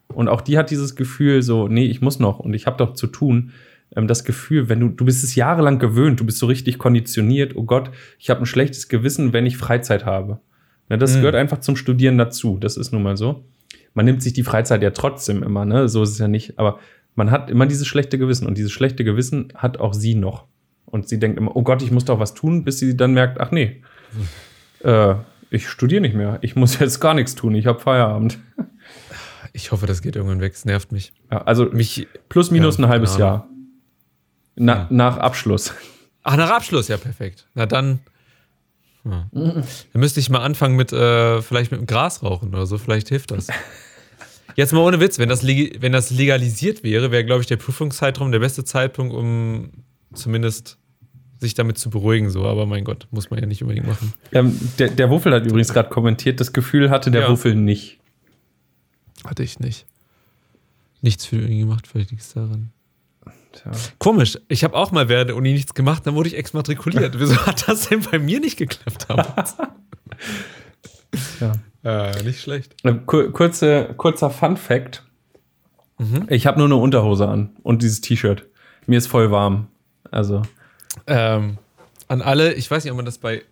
[SPEAKER 2] Und auch die hat dieses Gefühl so, nee, ich muss noch und ich habe doch zu tun. Ähm, das Gefühl, wenn du, du bist es jahrelang gewöhnt, du bist so richtig konditioniert, oh Gott, ich habe ein schlechtes Gewissen, wenn ich Freizeit habe. Na, das
[SPEAKER 1] Mhm.
[SPEAKER 2] gehört einfach zum Studieren dazu, das ist nun mal so. Man nimmt sich die Freizeit ja trotzdem immer, ne? So ist es ja nicht, aber man hat immer dieses schlechte Gewissen und dieses schlechte Gewissen hat auch sie noch. Und sie denkt immer, oh Gott, ich muss doch was tun, bis sie dann merkt, ach nee, äh, ich studiere nicht mehr, ich muss jetzt gar nichts tun, ich habe Feierabend.
[SPEAKER 1] ich hoffe, das geht irgendwann weg. Es nervt mich.
[SPEAKER 2] Ja, also
[SPEAKER 1] Mich.
[SPEAKER 2] plus minus
[SPEAKER 1] Ja,
[SPEAKER 2] ein halbes. Jahr. Na,
[SPEAKER 1] Ja.
[SPEAKER 2] Nach Abschluss.
[SPEAKER 1] Ach, nach Abschluss, ja, perfekt. Na dann. Hm. Dann müsste ich mal anfangen mit, äh, vielleicht mit dem Gras rauchen oder so. Vielleicht hilft das. Jetzt mal ohne Witz, wenn das, wenn das legalisiert wäre, wäre, glaube ich, der Prüfungszeitraum der beste Zeitpunkt, um zumindest sich damit zu beruhigen. So, aber mein Gott, muss man ja nicht unbedingt machen.
[SPEAKER 2] Ähm, der, der Wuffel hat übrigens gerade kommentiert, das Gefühl hatte der
[SPEAKER 1] Ja.
[SPEAKER 2] Wuffel nicht.
[SPEAKER 1] Hatte ich nicht. Nichts für ihn gemacht, vielleicht es daran.
[SPEAKER 2] Tja.
[SPEAKER 1] Komisch, ich habe auch mal während der Uni nichts gemacht, dann wurde ich exmatrikuliert. Wieso hat das denn bei mir nicht geklappt damals?
[SPEAKER 2] Ja.
[SPEAKER 1] äh, nicht schlecht.
[SPEAKER 2] Kur- Kurze, kurzer Fun Fact.
[SPEAKER 1] Mhm.
[SPEAKER 2] Ich habe nur eine Unterhose an und dieses T-Shirt. Mir ist voll warm. Also,
[SPEAKER 1] Ähm, an alle, ich weiß nicht, ob man das bei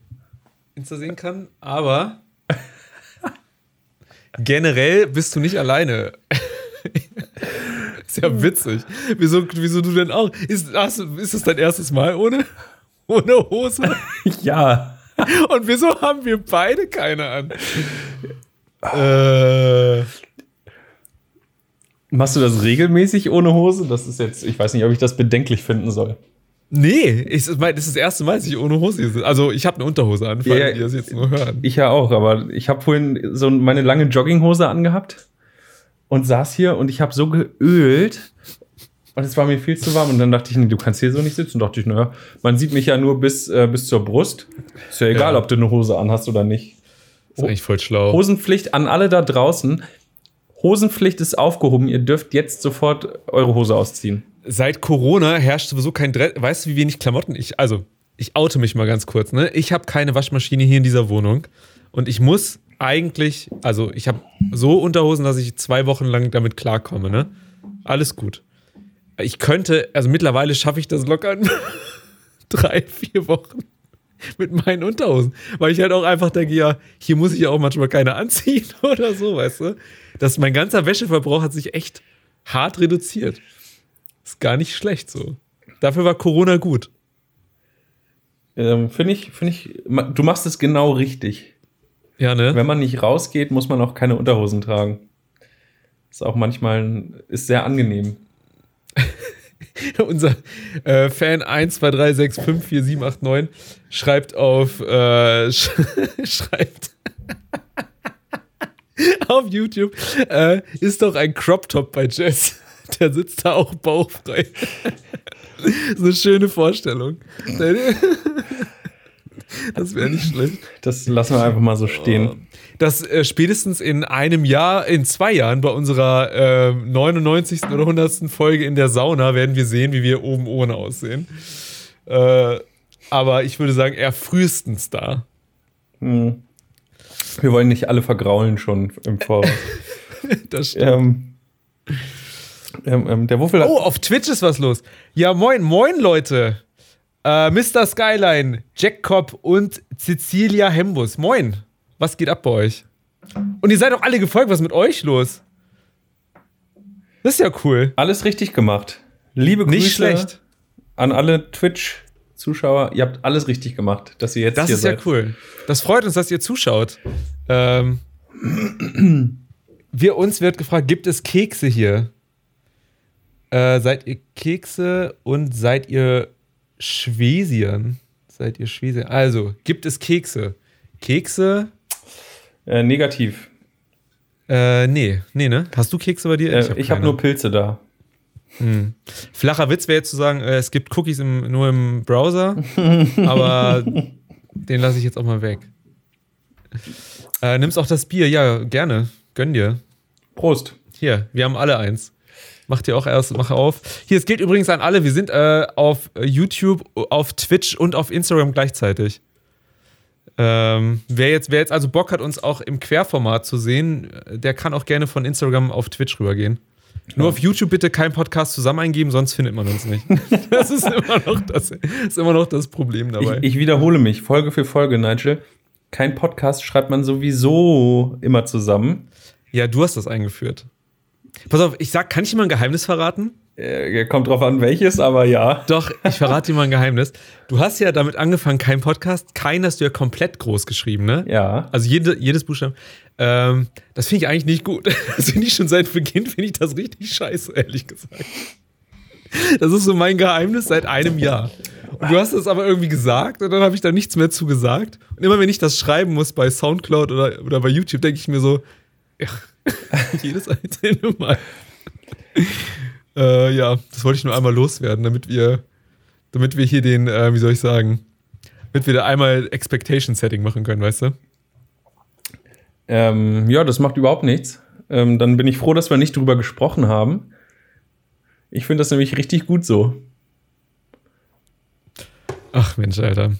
[SPEAKER 1] Insta sehen kann, aber generell bist du nicht alleine. Ist ja witzig. Wieso, wieso du denn auch? Ist, hast, ist das dein erstes Mal ohne, ohne Hose?
[SPEAKER 2] ja.
[SPEAKER 1] Und wieso haben wir beide keine an? Äh,
[SPEAKER 2] Machst du das regelmäßig ohne Hose? Das ist jetzt, ich weiß nicht, ob ich das bedenklich finden soll.
[SPEAKER 1] nee, ich, das ist das erste Mal, dass ich ohne Hose sitze. Also, ich habe eine Unterhose an, falls
[SPEAKER 2] ja.
[SPEAKER 1] die das jetzt nur hören.
[SPEAKER 2] Ich ja auch, aber ich habe vorhin so meine lange Jogginghose angehabt und saß hier und ich habe so geölt und es war mir viel zu warm und dann dachte ich, nee, du kannst hier so nicht sitzen. Und dachte ich, naja, man sieht mich ja nur bis, äh, bis zur Brust. Ist ja egal,
[SPEAKER 1] Ja.
[SPEAKER 2] ob du eine Hose anhast oder nicht.
[SPEAKER 1] ist eigentlich voll schlau.
[SPEAKER 2] Hosenpflicht an alle da draußen. Hosenpflicht ist aufgehoben. Ihr dürft jetzt sofort eure Hose ausziehen.
[SPEAKER 1] seit Corona herrscht sowieso kein Dress. Weißt du, wie wenig Klamotten ich. Also, ich oute mich mal ganz kurz, ne? Ich habe keine Waschmaschine hier in dieser Wohnung. Und ich muss eigentlich. Also, ich habe so Unterhosen, dass ich zwei Wochen lang damit klarkomme, ne? Alles gut. Ich könnte. Also, mittlerweile schaffe ich das locker in drei, vier Wochen. mit meinen Unterhosen. Weil ich halt auch einfach denke, ja, hier muss ich ja auch manchmal keine anziehen oder so, weißt du? Das, mein ganzer Wäscheverbrauch hat sich echt hart reduziert. Ist gar nicht schlecht so. Dafür war Corona gut.
[SPEAKER 2] Ähm, finde ich, finde ich, du machst es genau richtig.
[SPEAKER 1] Ja, ne?
[SPEAKER 2] Wenn man nicht rausgeht, muss man auch keine Unterhosen tragen. Ist auch manchmal, ist sehr angenehm.
[SPEAKER 1] Unser äh, Fan 123654789 schreibt auf äh, sch schreibt auf YouTube äh, ist doch ein Crop Top bei Jess. Der sitzt da auch bauchfrei. so eine schöne Vorstellung. Das wäre nicht schlecht.
[SPEAKER 2] Das lassen wir einfach mal so stehen.
[SPEAKER 1] dass äh, spätestens in einem Jahr, in zwei Jahren bei unserer äh, 99. oder 100. Folge in der Sauna werden wir sehen, wie wir oben ohne aussehen. Äh, aber ich würde sagen, eher frühestens da.
[SPEAKER 2] Hm. Wir wollen nicht alle vergraulen schon im Voraus.
[SPEAKER 1] Das stimmt.
[SPEAKER 2] ähm, ähm, ähm, der Wuffel hat.
[SPEAKER 1] Oh, auf Twitch ist was los. Ja, moin, moin, Leute. Äh, Mr. Skyline, Jack Cobb und Cecilia Hembus. Moin. Was geht ab bei euch? Und ihr seid doch alle gefolgt. Was ist mit euch los? Das ist ja cool.
[SPEAKER 2] Alles richtig gemacht. Liebe Grüße
[SPEAKER 1] Nicht schlecht.
[SPEAKER 2] an alle Twitch-Zuschauer. Ihr habt alles richtig gemacht, dass ihr jetzt
[SPEAKER 1] Das
[SPEAKER 2] hier
[SPEAKER 1] ist ja
[SPEAKER 2] seid.
[SPEAKER 1] cool. Das freut uns, dass ihr zuschaut. Ähm, wir uns wird gefragt, gibt es Kekse hier? Äh, seid ihr Kekse und seid ihr Schwesien? Seid ihr Schwesien? Also, gibt es Kekse? Kekse?
[SPEAKER 2] Äh, negativ.
[SPEAKER 1] Äh, nee, nee, ne? Hast du Kekse bei dir?
[SPEAKER 2] Äh, ich habe
[SPEAKER 1] keine.
[SPEAKER 2] nur Pilze da.
[SPEAKER 1] Flacher Witz wäre jetzt zu sagen, äh, es gibt Cookies im, nur im Browser, aber den lasse ich jetzt auch mal weg. Äh, nimmst auch das Bier? Ja, gerne. Gönn dir.
[SPEAKER 2] Prost.
[SPEAKER 1] Hier, wir haben alle eins. Mach dir auch erst, mach auf. Hier, es gilt übrigens an alle. Wir sind äh, auf YouTube, auf Twitch und auf Instagram gleichzeitig. Ähm, wer, jetzt, wer jetzt also Bock hat, uns auch im Querformat zu sehen, der kann auch gerne von Instagram auf Twitch rübergehen. Nur auf YouTube bitte keinen Podcast zusammen eingeben, sonst findet man uns nicht. Das ist immer noch das, ist immer noch das Problem
[SPEAKER 2] Ich,
[SPEAKER 1] dabei.
[SPEAKER 2] ich wiederhole mich, Folge für Folge, Nigel. Kein Podcast schreibt man sowieso immer zusammen.
[SPEAKER 1] ja, du hast das eingeführt. Pass auf, ich sag, kann ich dir mal ein Geheimnis verraten?
[SPEAKER 2] Äh, kommt drauf an, welches, aber ja.
[SPEAKER 1] Doch, ich verrate dir mal ein Geheimnis. Du hast ja damit angefangen, kein Podcast, kein hast du ja komplett groß geschrieben, ne?
[SPEAKER 2] Ja.
[SPEAKER 1] Also jede, jedes Buchstaben. Ähm, das finde ich eigentlich nicht gut. Das finde ich schon seit Beginn, finde ich das richtig scheiße, ehrlich gesagt. Das ist so mein Geheimnis seit einem Jahr. Und du hast es aber irgendwie gesagt und dann habe ich da nichts mehr zu gesagt. Und immer wenn ich das schreiben muss bei Soundcloud oder, oder bei YouTube, denke ich mir so, ja, jedes einzelne Mal. Äh, ja, das wollte ich nur einmal loswerden, damit wir, damit wir hier den, äh, wie soll ich sagen, damit wir da einmal Expectation Setting machen können, weißt du?
[SPEAKER 2] Ähm, ja, das macht überhaupt nichts. Ähm, dann bin ich froh, dass wir nicht drüber gesprochen haben. Ich finde das nämlich richtig gut so.
[SPEAKER 1] Ach Mensch, Alter.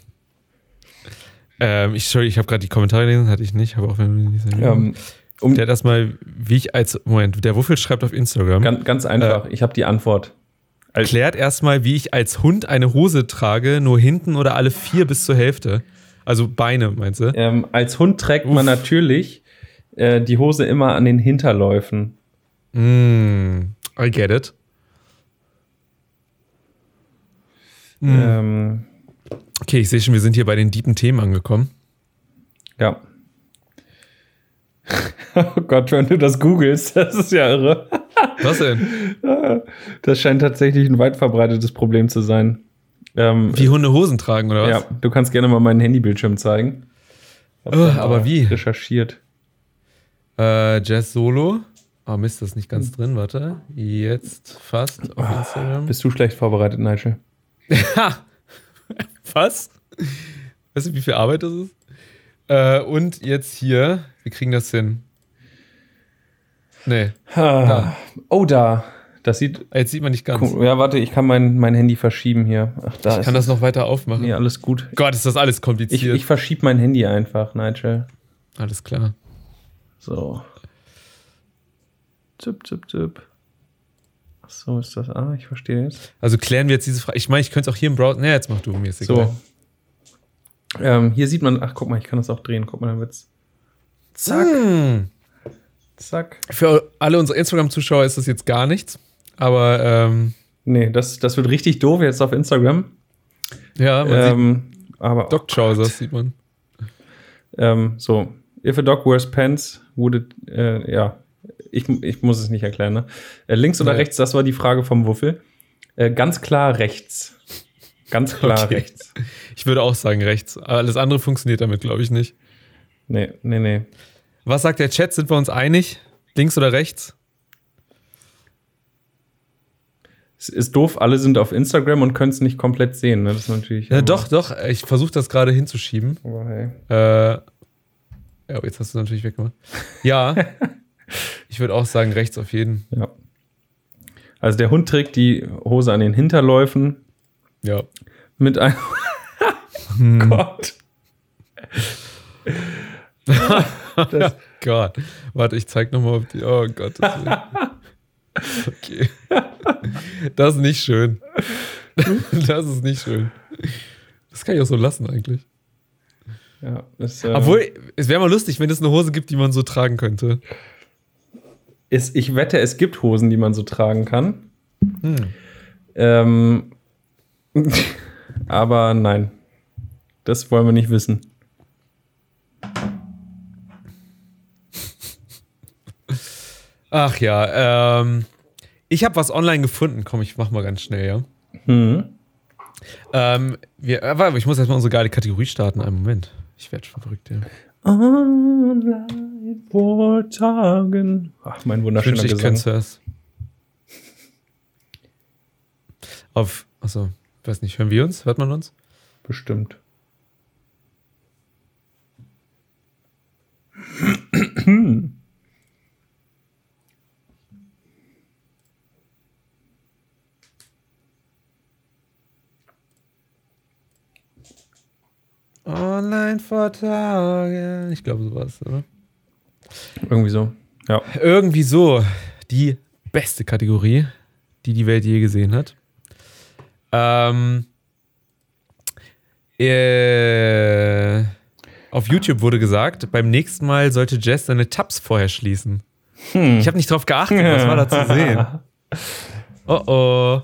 [SPEAKER 1] Ähm, ich, sorry, ich habe gerade die Kommentare gelesen, hatte ich nicht, aber auch wenn wir nicht.
[SPEAKER 2] Ähm, um,
[SPEAKER 1] Der hat erstmal, wie ich als, Moment, der Wuffel schreibt auf Instagram.
[SPEAKER 2] ganz, ganz einfach, ich habe die Antwort.
[SPEAKER 1] Erklärt erstmal, wie ich als Hund eine Hose trage, nur hinten oder alle vier bis zur Hälfte. Also Beine, meinst du?
[SPEAKER 2] Ähm, als Hund trägt man natürlich äh, die Hose immer an den Hinterläufen.
[SPEAKER 1] Mm, I get it.
[SPEAKER 2] Ähm,
[SPEAKER 1] Okay, ich sehe schon, wir sind hier bei den deepen Themen angekommen.
[SPEAKER 2] ja. oh Gott, wenn du das googelst, das ist ja irre.
[SPEAKER 1] Was denn?
[SPEAKER 2] Das scheint tatsächlich ein weit verbreitetes Problem zu sein. Ähm,
[SPEAKER 1] Wie Hunde Hosen tragen, oder was?
[SPEAKER 2] ja, du kannst gerne mal meinen Handybildschirm zeigen.
[SPEAKER 1] Oh, aber wie?
[SPEAKER 2] Recherchiert.
[SPEAKER 1] Äh, Jazz Solo. Oh Mist, das ist nicht ganz drin, warte. Jetzt fast auf Instagram.
[SPEAKER 2] Bist du schlecht vorbereitet, Nigel?
[SPEAKER 1] Ha! Was? Weißt du, wie viel Arbeit das ist? Äh, und jetzt hier, wir kriegen das hin. Nee,
[SPEAKER 2] Ha. Oh, da. Das sieht.
[SPEAKER 1] jetzt sieht man nicht ganz.
[SPEAKER 2] Ja, warte, ich kann mein, mein Handy verschieben hier. Ach, da
[SPEAKER 1] Ich kann das noch weiter aufmachen.
[SPEAKER 2] Nee, alles gut.
[SPEAKER 1] Gott, ist das alles
[SPEAKER 2] Ich,
[SPEAKER 1] kompliziert.
[SPEAKER 2] ich verschiebe mein Handy einfach, Nigel.
[SPEAKER 1] alles klar.
[SPEAKER 2] So. Zip, zip, zip. Ach so, ist das. Ah, ich verstehe jetzt.
[SPEAKER 1] Also klären wir jetzt diese Frage. Ich meine, ich könnte es auch hier im Browser. Nee, jetzt mach du mir ist egal.
[SPEAKER 2] So. Ähm, hier sieht man, ach guck mal, ich kann das auch drehen. Guck mal, dann wird's. Zack,
[SPEAKER 1] Hm.
[SPEAKER 2] Zack.
[SPEAKER 1] Für alle unsere Instagram-Zuschauer ist das jetzt gar nichts. Aber ähm,
[SPEAKER 2] Nee, das, das wird richtig doof jetzt auf Instagram.
[SPEAKER 1] ja, man
[SPEAKER 2] Ähm, aber
[SPEAKER 1] sieht Doc Trousers, sieht man.
[SPEAKER 2] ähm, so, if a dog wears pants, would it, äh, ja, ich, ich muss es nicht erklären, ne? Äh, links oder
[SPEAKER 1] Nee.
[SPEAKER 2] rechts, das war die Frage vom Wuffel. Äh, ganz klar rechts. Ganz klar
[SPEAKER 1] Okay.
[SPEAKER 2] rechts.
[SPEAKER 1] Ich würde auch sagen rechts. Alles andere funktioniert damit, glaube ich, nicht.
[SPEAKER 2] Nee, nee, nee.
[SPEAKER 1] Was sagt der Chat? Sind wir uns einig? Links oder rechts?
[SPEAKER 2] Es ist doof, alle sind auf Instagram und können es nicht komplett sehen, ne? Das ist natürlich.
[SPEAKER 1] Ja,
[SPEAKER 2] immer-
[SPEAKER 1] doch, doch. Ich versuche das gerade hinzuschieben.
[SPEAKER 2] Aber hey.
[SPEAKER 1] Äh, ja, jetzt hast du natürlich weggemacht. Ja, ich würde auch sagen rechts auf jeden.
[SPEAKER 2] Ja. Also der Hund trägt die Hose an den Hinterläufen
[SPEAKER 1] Ja.
[SPEAKER 2] mit einem.
[SPEAKER 1] Hm.
[SPEAKER 2] Gott. das,
[SPEAKER 1] Gott. Warte, ich zeig noch mal auf die. Oh Gott. Das okay. Das ist nicht schön. Das ist nicht schön. Das kann ich auch so lassen eigentlich.
[SPEAKER 2] ja, ist, äh,
[SPEAKER 1] Obwohl, es wäre mal lustig, wenn es eine Hose gibt, die man so tragen könnte.
[SPEAKER 2] es, ich wette, es gibt Hosen, die man so tragen kann.
[SPEAKER 1] Hm.
[SPEAKER 2] Ähm, aber nein. Das wollen wir nicht wissen.
[SPEAKER 1] Ach ja, ähm, ich habe was online gefunden. Komm, ich mach mal ganz schnell, ja.
[SPEAKER 2] Hm.
[SPEAKER 1] Ähm, wir, aber ich muss erstmal unsere geile Kategorie starten. Einen Moment. Ich werde schon verrückt, ja.
[SPEAKER 2] Online vor Tagen. Ach, mein
[SPEAKER 1] Ich
[SPEAKER 2] wunderschöner
[SPEAKER 1] wünschte, ich
[SPEAKER 2] Gesang.
[SPEAKER 1] könnte es. Auf, achso, weiß nicht, hören wir uns? Hört man uns?
[SPEAKER 2] Bestimmt.
[SPEAKER 1] Online vor Tagen. Ich glaube, sowas, oder?
[SPEAKER 2] Irgendwie so. Ja.
[SPEAKER 1] Irgendwie so. Die beste Kategorie, die die Welt je gesehen hat. Ähm, äh, auf YouTube wurde gesagt, beim nächsten Mal sollte Jess seine Tabs vorher schließen. Ich habe nicht drauf geachtet, was war da zu sehen? Oh oh.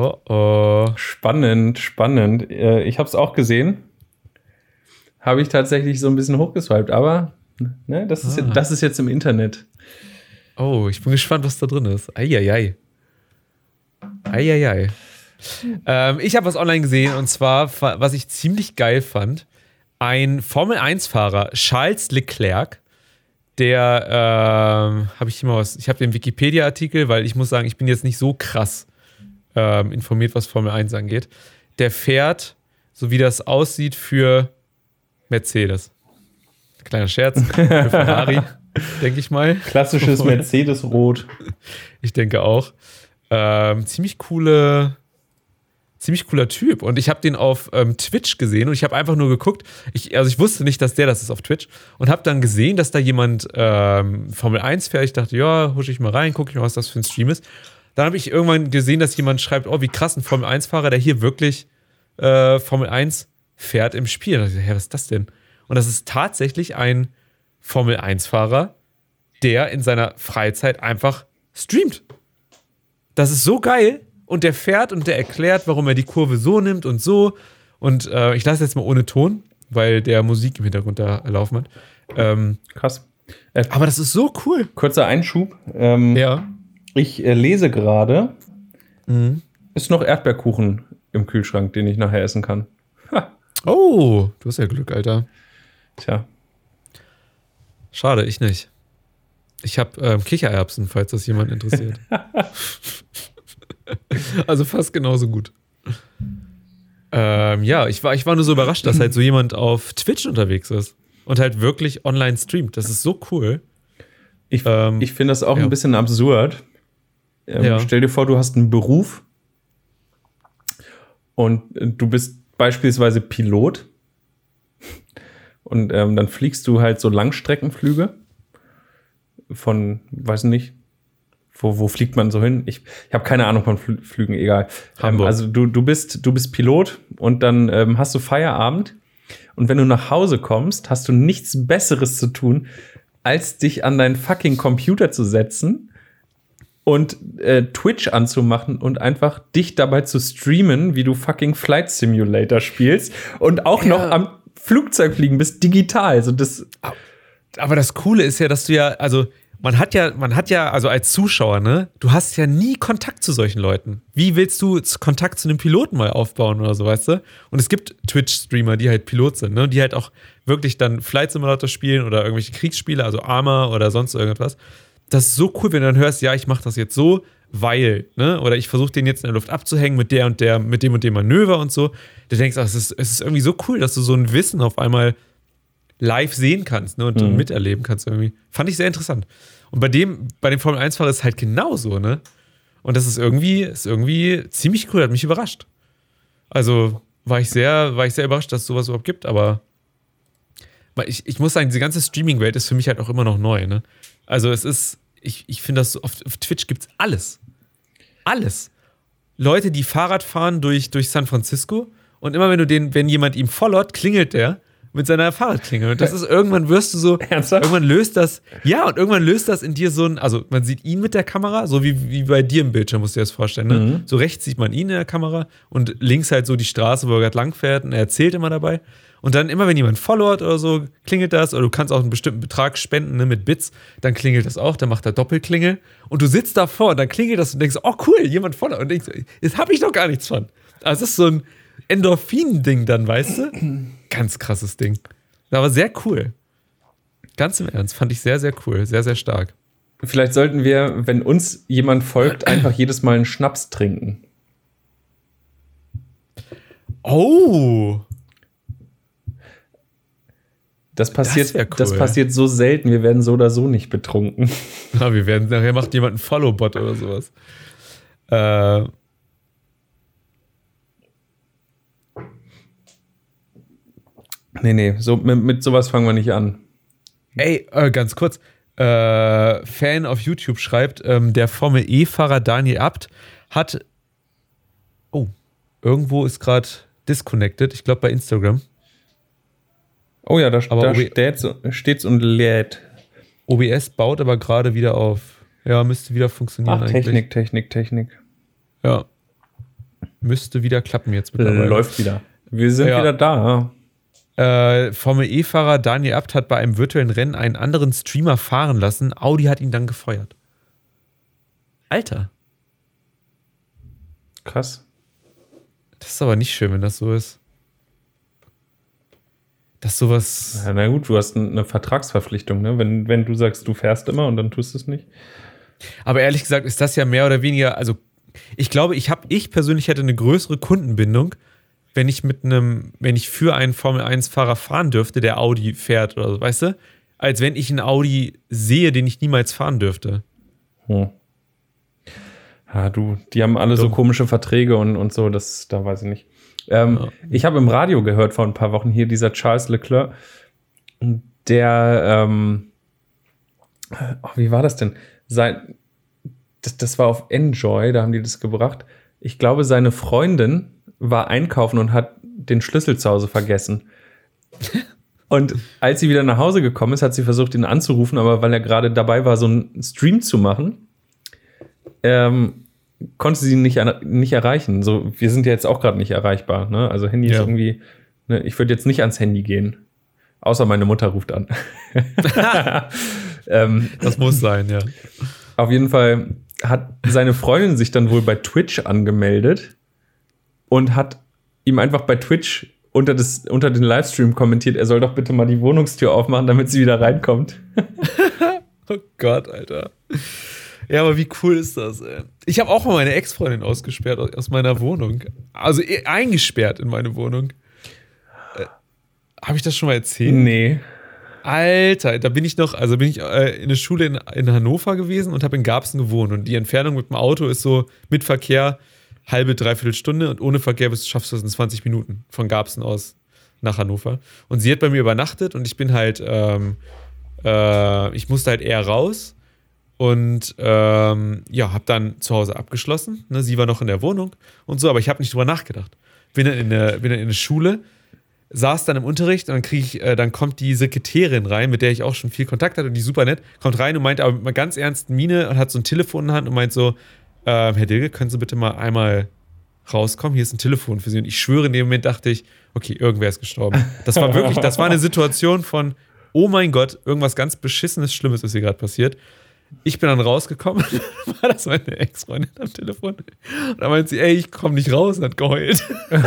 [SPEAKER 1] Oh oh.
[SPEAKER 2] Spannend, spannend. Äh, Ich habe es auch gesehen. Habe ich tatsächlich so ein bisschen hochgeswiped, aber ne, das, ist,
[SPEAKER 1] Ah.
[SPEAKER 2] das ist jetzt im Internet.
[SPEAKER 1] Oh, ich bin gespannt, was da drin ist. Eieiei. Eieiei. Ähm, ich habe was online gesehen und zwar, was ich ziemlich geil fand, ein Formel-1-Fahrer, Charles Leclerc, der, ähm, habe ich hier mal was, ich habe den Wikipedia-Artikel, weil ich muss sagen, ich bin jetzt nicht so krass ähm, informiert, was Formel 1 angeht. Der fährt, so wie das aussieht, für Mercedes. Kleiner Scherz, für Ferrari, denke ich mal.
[SPEAKER 2] Klassisches Mercedes-Rot.
[SPEAKER 1] Ich denke auch. Ähm, ziemlich coole, ziemlich cooler Typ. Und ich habe den auf ähm, Twitch gesehen und ich habe einfach nur geguckt. Ich, also ich wusste nicht, dass der das ist auf Twitch und habe dann gesehen, dass da jemand ähm, Formel 1 fährt. Ich dachte, ja, husch ich mal rein, gucke ich mal, was das für ein Stream ist. Dann habe ich irgendwann gesehen, dass jemand schreibt, oh, wie krass, ein Formel 1-Fahrer, der hier wirklich äh, Formel 1 fährt im Spiel. Da dachte ich, hä, was ist das denn? Und das ist tatsächlich ein Formel 1-Fahrer, der in seiner Freizeit einfach streamt. Das ist so geil. Und der fährt und der erklärt, warum er die Kurve so nimmt und so. Und äh, ich lasse jetzt mal ohne Ton, weil der Musik im Hintergrund da laufen hat. Ähm,
[SPEAKER 2] Krass. Äh,
[SPEAKER 1] aber das ist so cool.
[SPEAKER 2] kurzer Einschub. Ähm,
[SPEAKER 1] Ja.
[SPEAKER 2] Ich äh, lese gerade,
[SPEAKER 1] Mhm.
[SPEAKER 2] ist noch Erdbeerkuchen im Kühlschrank, den ich nachher essen kann. Ha,
[SPEAKER 1] Oh, du hast ja Glück, Alter.
[SPEAKER 2] tja.
[SPEAKER 1] Schade, ich nicht. Ich habe ähm, Kichererbsen, falls das jemand interessiert. also fast genauso gut. Ähm, ja, ich war, ich war nur so überrascht, dass halt so jemand auf Twitch unterwegs ist und halt wirklich online streamt. Das ist so cool.
[SPEAKER 2] Ich,
[SPEAKER 1] Ähm,
[SPEAKER 2] ich finde das auch
[SPEAKER 1] ja.
[SPEAKER 2] ein bisschen absurd. Ähm,
[SPEAKER 1] Ja.
[SPEAKER 2] Stell dir vor, du hast einen Beruf und äh, du bist beispielsweise Pilot und ähm, dann fliegst du halt so Langstreckenflüge von, weiß nicht, wo, wo fliegt man so hin? Ich, ich habe keine Ahnung von Flü Flügen, egal. Ähm,
[SPEAKER 1] Hamburg.
[SPEAKER 2] also du, du, bist, du bist Pilot und dann ähm, hast du Feierabend. Und wenn du nach Hause kommst, hast du nichts Besseres zu tun, als dich an deinen fucking Computer zu setzen und äh, Twitch anzumachen und einfach dich dabei zu streamen, wie du fucking Flight Simulator spielst und auch
[SPEAKER 1] Ja.
[SPEAKER 2] noch am Flugzeug fliegen bist, digital. Also das,
[SPEAKER 1] Aber das Coole ist ja, dass du ja, also man hat ja, man hat ja, also als Zuschauer, ne, du hast ja nie Kontakt zu solchen Leuten. Wie willst du Kontakt zu einem Piloten mal aufbauen oder so, weißt du? Und es gibt Twitch-Streamer, die halt Pilot sind, ne, die halt auch wirklich dann Flight Simulator spielen oder irgendwelche Kriegsspiele, also Arma oder sonst irgendwas. Das ist so cool, wenn du dann hörst, ja, ich mache das jetzt so, weil, ne, oder ich versuche den jetzt in der Luft abzuhängen mit der und der, mit dem und dem Manöver und so. Du denkst, ach, es ist, es ist irgendwie so cool, dass du so ein Wissen auf einmal live sehen kannst ne, und
[SPEAKER 2] Mhm.
[SPEAKER 1] miterleben kannst irgendwie. Fand ich sehr interessant. Und bei dem, bei dem Formel 1-Fahrer ist es halt genauso, ne? Und das ist irgendwie, ist irgendwie ziemlich cool, hat mich überrascht. Also war ich sehr, war ich sehr überrascht, dass es sowas überhaupt gibt, aber weil ich, ich muss sagen, diese ganze Streaming-Welt ist für mich halt auch immer noch neu, ne? Also es ist, ich, ich finde das so, auf, auf Twitch gibt's alles. Alles. Leute, die Fahrrad fahren durch, durch San Francisco und immer wenn du den, wenn jemand ihm followt, klingelt der mit seiner Fahrradklingel. Und das ist irgendwann wirst du so,
[SPEAKER 2] Ernsthaft?
[SPEAKER 1] irgendwann löst das, ja, und irgendwann löst das in dir so ein, also man sieht ihn mit der Kamera, so wie, wie bei dir im Bildschirm, musst du dir das vorstellen. Ne?
[SPEAKER 2] Mhm.
[SPEAKER 1] So rechts sieht man ihn in der Kamera und links halt so die Straße, wo er gerade lang fährt und er erzählt immer dabei. Und dann immer, wenn jemand followt oder so, klingelt das, oder du kannst auch einen bestimmten Betrag spenden ne, mit Bits, dann klingelt das auch, dann macht er Doppelklingel und du sitzt davor und dann klingelt das und denkst, oh cool, jemand followt und denkst, jetzt habe ich doch gar nichts von. Also es ist so ein Endorphin-Ding dann, weißt du? Ganz krasses Ding. Aber sehr cool. Ganz im Ernst, fand ich sehr, sehr cool, sehr, sehr stark.
[SPEAKER 2] vielleicht sollten wir, wenn uns jemand folgt, einfach jedes Mal einen Schnaps trinken.
[SPEAKER 1] Oh!
[SPEAKER 2] Das passiert, das,
[SPEAKER 1] cool.
[SPEAKER 2] passiert so selten, wir werden so oder so nicht betrunken.
[SPEAKER 1] Ja, wir werden, nachher macht jemand einen Follow-Bot oder sowas. Äh,
[SPEAKER 2] Nee, nee, so, mit, mit sowas fangen wir nicht an.
[SPEAKER 1] ey, äh, ganz kurz. Äh, Fan auf YouTube schreibt, ähm, der Formel E-Fahrer Daniel Abt hat. Oh, irgendwo ist gerade disconnected. Ich glaube bei Instagram.
[SPEAKER 2] Oh ja, da,
[SPEAKER 1] Aber
[SPEAKER 2] da steht's, steht's und lädt.
[SPEAKER 1] OBS baut aber gerade wieder auf. Ja, müsste wieder funktionieren
[SPEAKER 2] Ach,
[SPEAKER 1] eigentlich.
[SPEAKER 2] Technik, Technik, Technik.
[SPEAKER 1] Ja. Müsste wieder klappen jetzt mittlerweile.
[SPEAKER 2] Läuft wieder. Wir sind
[SPEAKER 1] Ja.
[SPEAKER 2] wieder da.
[SPEAKER 1] Äh, Formel E-Fahrer Daniel Abt hat bei einem virtuellen Rennen einen anderen Streamer fahren lassen. Audi hat ihn dann gefeuert. Alter,
[SPEAKER 2] Krass.
[SPEAKER 1] das ist aber nicht schön, wenn das so ist. Dass sowas.
[SPEAKER 2] Ja, na gut, du hast eine Vertragsverpflichtung, ne? Wenn, wenn du sagst, du fährst immer und dann tust du es nicht.
[SPEAKER 1] Aber ehrlich gesagt ist das ja mehr oder weniger. Also, ich glaube, ich habe, ich persönlich hätte eine größere Kundenbindung, wenn ich mit einem, wenn ich für einen Formel 1-Fahrer fahren dürfte, der Audi fährt oder so, weißt du? Als wenn ich einen Audi sehe, den ich niemals fahren dürfte.
[SPEAKER 2] Hm. Ja, du, die haben alle so
[SPEAKER 1] Dumm.
[SPEAKER 2] komische Verträge und, und so, das, da weiß ich nicht. Ähm,
[SPEAKER 1] Ja.
[SPEAKER 2] Ich habe im Radio gehört vor ein paar Wochen hier dieser Charles Leclerc, der, ähm, oh, wie war das denn? Sein, das, das war auf Enjoy, da haben die das gebracht. Ich glaube, seine Freundin war einkaufen und hat den Schlüssel zu Hause vergessen. Und als sie wieder nach Hause gekommen ist, hat sie versucht, ihn anzurufen, aber weil er gerade dabei war, so einen Stream zu machen, ähm, konnte sie ihn nicht, nicht erreichen. So, wir sind ja jetzt auch gerade nicht erreichbar. Ne? Also Handy ist
[SPEAKER 1] Ja.
[SPEAKER 2] irgendwie, ne? ich würde jetzt nicht ans Handy gehen. Außer meine Mutter ruft an. ähm,
[SPEAKER 1] Das muss sein, ja.
[SPEAKER 2] auf jeden Fall hat seine Freundin sich dann wohl bei Twitch angemeldet und hat ihm einfach bei Twitch unter, das, unter den Livestream kommentiert, er soll doch bitte mal die Wohnungstür aufmachen, damit sie wieder reinkommt.
[SPEAKER 1] Oh Gott, Alter. Ja, aber wie cool ist das, ey? Ich habe auch mal meine Ex-Freundin ausgesperrt aus- meiner Wohnung. Also eh, eingesperrt in meine Wohnung. Äh, habe ich das schon mal erzählt?
[SPEAKER 2] Nee.
[SPEAKER 1] Alter, da bin ich noch, also bin ich äh, in der Schule in, in Hannover gewesen und habe in Garbsen gewohnt. Und die Entfernung mit dem Auto ist so mit Verkehr halbe, dreiviertel Stunde und ohne Verkehr bist, schaffst du es in 20 Minuten von Garbsen aus nach Hannover. Und sie hat bei mir übernachtet und ich bin halt, ähm, äh, ich musste halt eher raus. Und ähm, ja, habe dann zu Hause abgeschlossen. Ne? Sie war noch in der Wohnung und so, aber ich habe nicht drüber nachgedacht. Bin dann in der, bin dann in der Schule, saß dann im Unterricht und dann kriege ich, äh, dann kommt die Sekretärin rein, mit der ich auch schon viel Kontakt hatte und die super nett, kommt rein und meint aber mit einer ganz ernsten Miene und hat so ein Telefon in der Hand und meint so, äh, Herr Dilge, können Sie bitte mal einmal rauskommen? Hier ist ein Telefon für Sie. Und ich schwöre, in dem Moment dachte ich, okay, irgendwer ist gestorben. Das war wirklich, das war eine Situation von, oh mein Gott, irgendwas ganz Beschissenes, Schlimmes ist hier gerade passiert. Ich bin dann rausgekommen, war das meine Ex-Freundin am Telefon. Und dann meint sie, ey, ich komme nicht raus und hat geheult.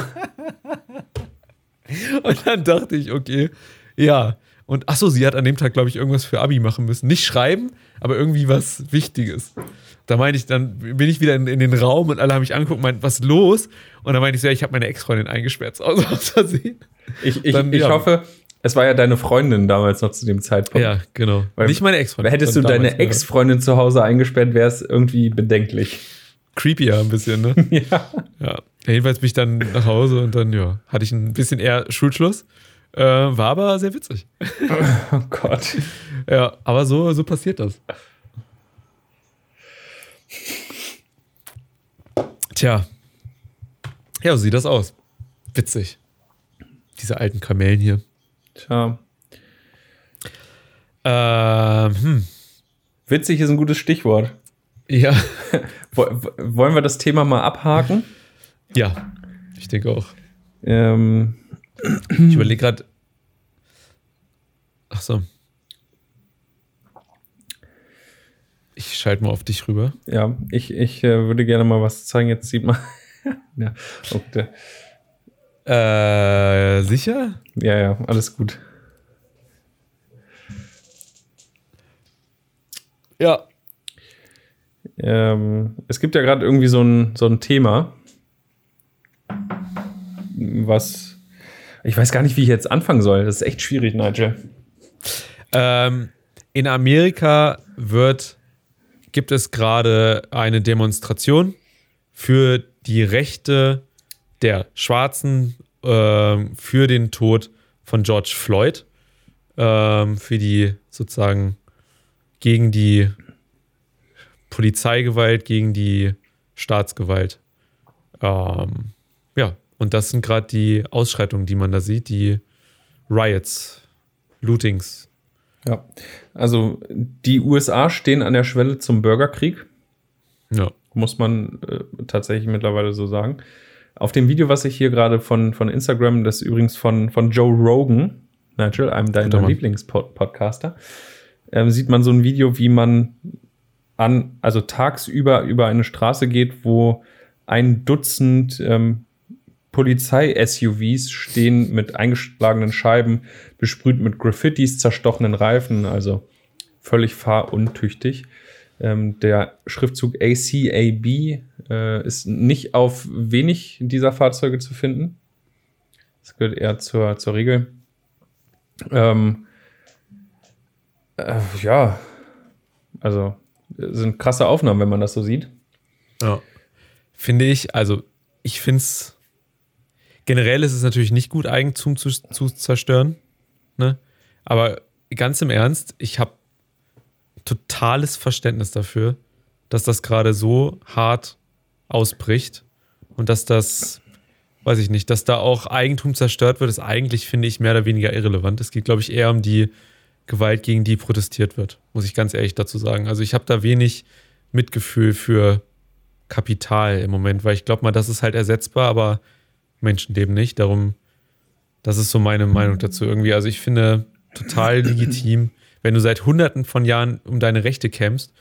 [SPEAKER 1] und dann dachte ich, okay, ja. Und achso, sie hat an dem Tag, glaube ich, irgendwas für Abi machen müssen. Nicht schreiben, aber irgendwie was Wichtiges. Da meinte ich, dann bin ich wieder in, in den Raum und alle haben mich angeguckt und meinten, was ist los? Und dann meinte ich so, ja, ich habe meine Ex-Freundin eingesperrt Hause aus Versehen.
[SPEAKER 2] Ich, ich,
[SPEAKER 1] Dann,
[SPEAKER 2] ich
[SPEAKER 1] ja.
[SPEAKER 2] hoffe, es war ja deine Freundin damals noch zu dem Zeitpunkt.
[SPEAKER 1] Ja, genau.
[SPEAKER 2] Weil-
[SPEAKER 1] Nicht meine Ex-Freundin.
[SPEAKER 2] Hättest du deine Ex-Freundin zu Hause eingesperrt, wäre es irgendwie bedenklich.
[SPEAKER 1] Creepier ein bisschen, ne?
[SPEAKER 2] Ja.
[SPEAKER 1] Ja. Jedenfalls bin ich dann nach Hause und dann, ja, hatte ich ein bisschen eher Schulschluss. Äh, war aber sehr witzig.
[SPEAKER 2] Oh Gott.
[SPEAKER 1] Ja, aber so, so passiert das. Tja. Ja, so sieht das aus. Witzig. Diese alten Kamellen hier.
[SPEAKER 2] Tja.
[SPEAKER 1] Ähm, hm.
[SPEAKER 2] Witzig ist ein gutes Stichwort.
[SPEAKER 1] Ja.
[SPEAKER 2] Wollen wir das Thema mal abhaken?
[SPEAKER 1] Ja, ich denke auch.
[SPEAKER 2] Ähm,
[SPEAKER 1] Ich überlege gerade. Ach so. Ich schalte mal auf dich rüber.
[SPEAKER 2] ja, ich, ich äh, würde gerne mal was zeigen. Jetzt sieht man. ja, okay.
[SPEAKER 1] Äh, sicher?
[SPEAKER 2] ja, ja, alles gut.
[SPEAKER 1] Ja.
[SPEAKER 2] Ähm, es gibt ja gerade irgendwie so ein, so ein Thema, was. Ich weiß gar nicht, wie ich jetzt anfangen soll. Das ist echt schwierig, Nigel.
[SPEAKER 1] Ähm, in Amerika wird, gibt es gerade eine Demonstration für die Rechte der Schwarzen ähm, für den Tod von George Floyd, ähm, für die sozusagen gegen die Polizeigewalt, gegen die Staatsgewalt. Ähm, ja, und das sind gerade die Ausschreitungen, die man da sieht, die Riots, Lootings.
[SPEAKER 2] Ja. Also, die USA stehen an der Schwelle zum Bürgerkrieg.
[SPEAKER 1] Ja.
[SPEAKER 2] muss man äh, tatsächlich mittlerweile so sagen. Auf dem Video, was ich hier gerade von, von Instagram, das ist übrigens von, von Joe Rogan, Nigel, einem deiner. Lieblingspodcaster, ähm, sieht man so ein Video, wie man an, also tagsüber über eine Straße geht, wo ein Dutzend ähm, Polizei-SUVs stehen mit eingeschlagenen Scheiben, besprüht mit Graffitis, zerstochenen Reifen, also völlig fahruntüchtig. Ähm, der Schriftzug ACAB äh, ist nicht auf wenig dieser Fahrzeuge zu finden. Das gehört eher zur, zur Regel. Ähm, äh, ja, also äh, sind krasse Aufnahmen, wenn man das so sieht.
[SPEAKER 1] Ja. Finde ich, also ich finde es, generell ist es natürlich nicht gut, Eigentum zu, zu zerstören. Ne? Aber ganz im Ernst, ich habe totales Verständnis dafür, dass das gerade so hart ausbricht und dass das, weiß ich nicht, dass da auch Eigentum zerstört wird, ist eigentlich, finde ich, mehr oder weniger irrelevant. Es geht, glaube ich, eher um die Gewalt, gegen die protestiert wird, muss ich ganz ehrlich dazu sagen. Also ich habe da wenig Mitgefühl für Kapital im Moment, weil ich glaube mal, das ist halt ersetzbar, aber Menschenleben nicht. Darum, das ist so meine Meinung dazu irgendwie. Also ich finde total legitim, wenn du seit hunderten von Jahren um deine Rechte kämpfst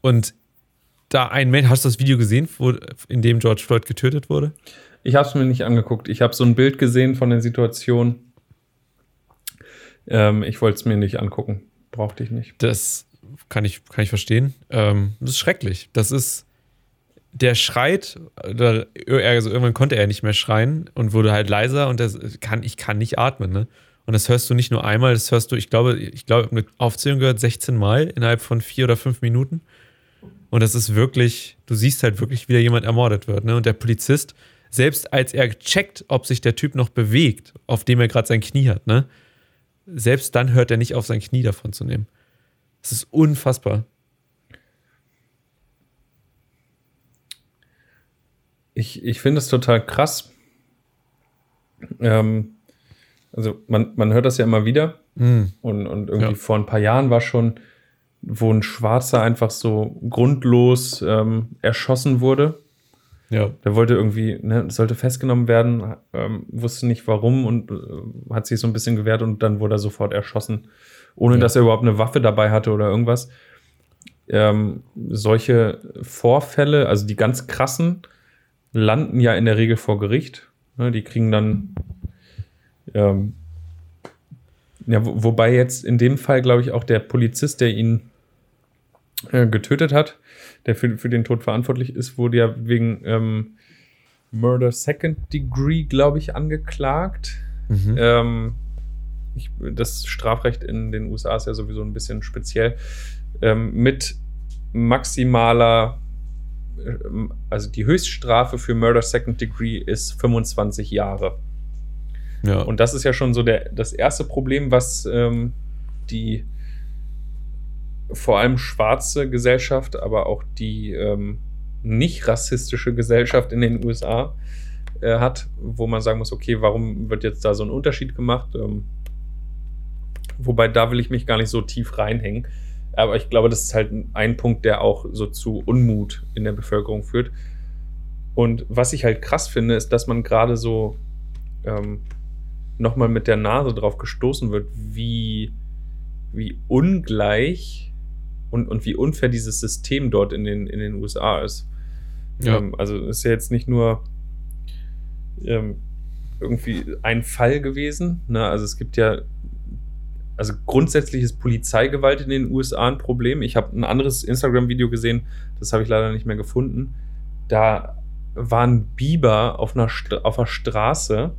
[SPEAKER 1] und da ein Mensch, hast du das Video gesehen, wo, in dem George Floyd getötet wurde?
[SPEAKER 2] Ich habe es mir nicht angeguckt. Ich habe so ein Bild gesehen von der Situation. Ähm, ich wollte es mir nicht angucken. Brauchte ich nicht.
[SPEAKER 1] Das kann ich, kann ich verstehen. Ähm, das ist schrecklich. Das ist, der schreit, oder, also irgendwann konnte er nicht mehr schreien und wurde halt leiser und das kann, ich kann nicht atmen, ne? Und das hörst du nicht nur einmal, das hörst du, ich glaube, ich glaube, eine Aufzählung gehört 16 Mal innerhalb von vier oder fünf Minuten. Und das ist wirklich, du siehst halt wirklich, wie da jemand ermordet wird, ne? Und der Polizist, selbst als er checkt, ob sich der Typ noch bewegt, auf dem er gerade sein Knie hat, ne? Selbst dann hört er nicht auf, sein Knie davon zu nehmen. Das ist unfassbar.
[SPEAKER 2] Ich, ich finde es total krass. Ähm, also man, man hört das ja immer wieder.
[SPEAKER 1] Mhm.
[SPEAKER 2] Und, und irgendwie
[SPEAKER 1] Ja.
[SPEAKER 2] vor ein paar Jahren war schon, wo ein Schwarzer einfach so grundlos ähm, erschossen wurde.
[SPEAKER 1] Ja.
[SPEAKER 2] Der wollte irgendwie, ne, sollte festgenommen werden, ähm, wusste nicht warum und äh, hat sich so ein bisschen gewehrt und dann wurde er sofort erschossen, ohne
[SPEAKER 1] Ja.
[SPEAKER 2] dass er überhaupt eine Waffe dabei hatte oder irgendwas. Ähm, solche Vorfälle, also die ganz krassen, landen ja in der Regel vor Gericht. Ne, die kriegen dann, ähm, ja, wo, wobei jetzt in dem Fall, glaube ich, auch der Polizist, der ihn äh, getötet hat, der für, für den Tod verantwortlich ist, wurde ja wegen ähm, Murder Second Degree, glaube ich, angeklagt.
[SPEAKER 1] Mhm.
[SPEAKER 2] Ähm, ich, das Strafrecht in den USA ist ja sowieso ein bisschen speziell. Ähm, mit maximaler, also die Höchststrafe für Murder Second Degree ist 25 Jahre.
[SPEAKER 1] ja.
[SPEAKER 2] Und das ist ja schon so der, das erste Problem, was ähm, die vor allem schwarze Gesellschaft, aber auch die ähm, nicht rassistische Gesellschaft in den USA äh, hat, wo man sagen muss, okay, warum wird jetzt da so ein Unterschied gemacht? Ähm, wobei da will ich mich gar nicht so tief reinhängen. Aber ich glaube, das ist halt ein Punkt, der auch so zu Unmut in der Bevölkerung führt. Und was ich halt krass finde, ist, dass man gerade so ähm, nochmal mit der Nase drauf gestoßen wird, wie, wie ungleich und, und wie unfair dieses System dort in den, in den USA ist.
[SPEAKER 1] Ja.
[SPEAKER 2] Ähm, also es ist ja jetzt nicht nur ähm, irgendwie ein Fall gewesen. Ne? Also es gibt ja, also grundsätzlich ist Polizeigewalt in den USA ein Problem. Ich habe ein anderes Instagram-Video gesehen, das habe ich leider nicht mehr gefunden. Da war ein Biber auf einer, St auf einer Straße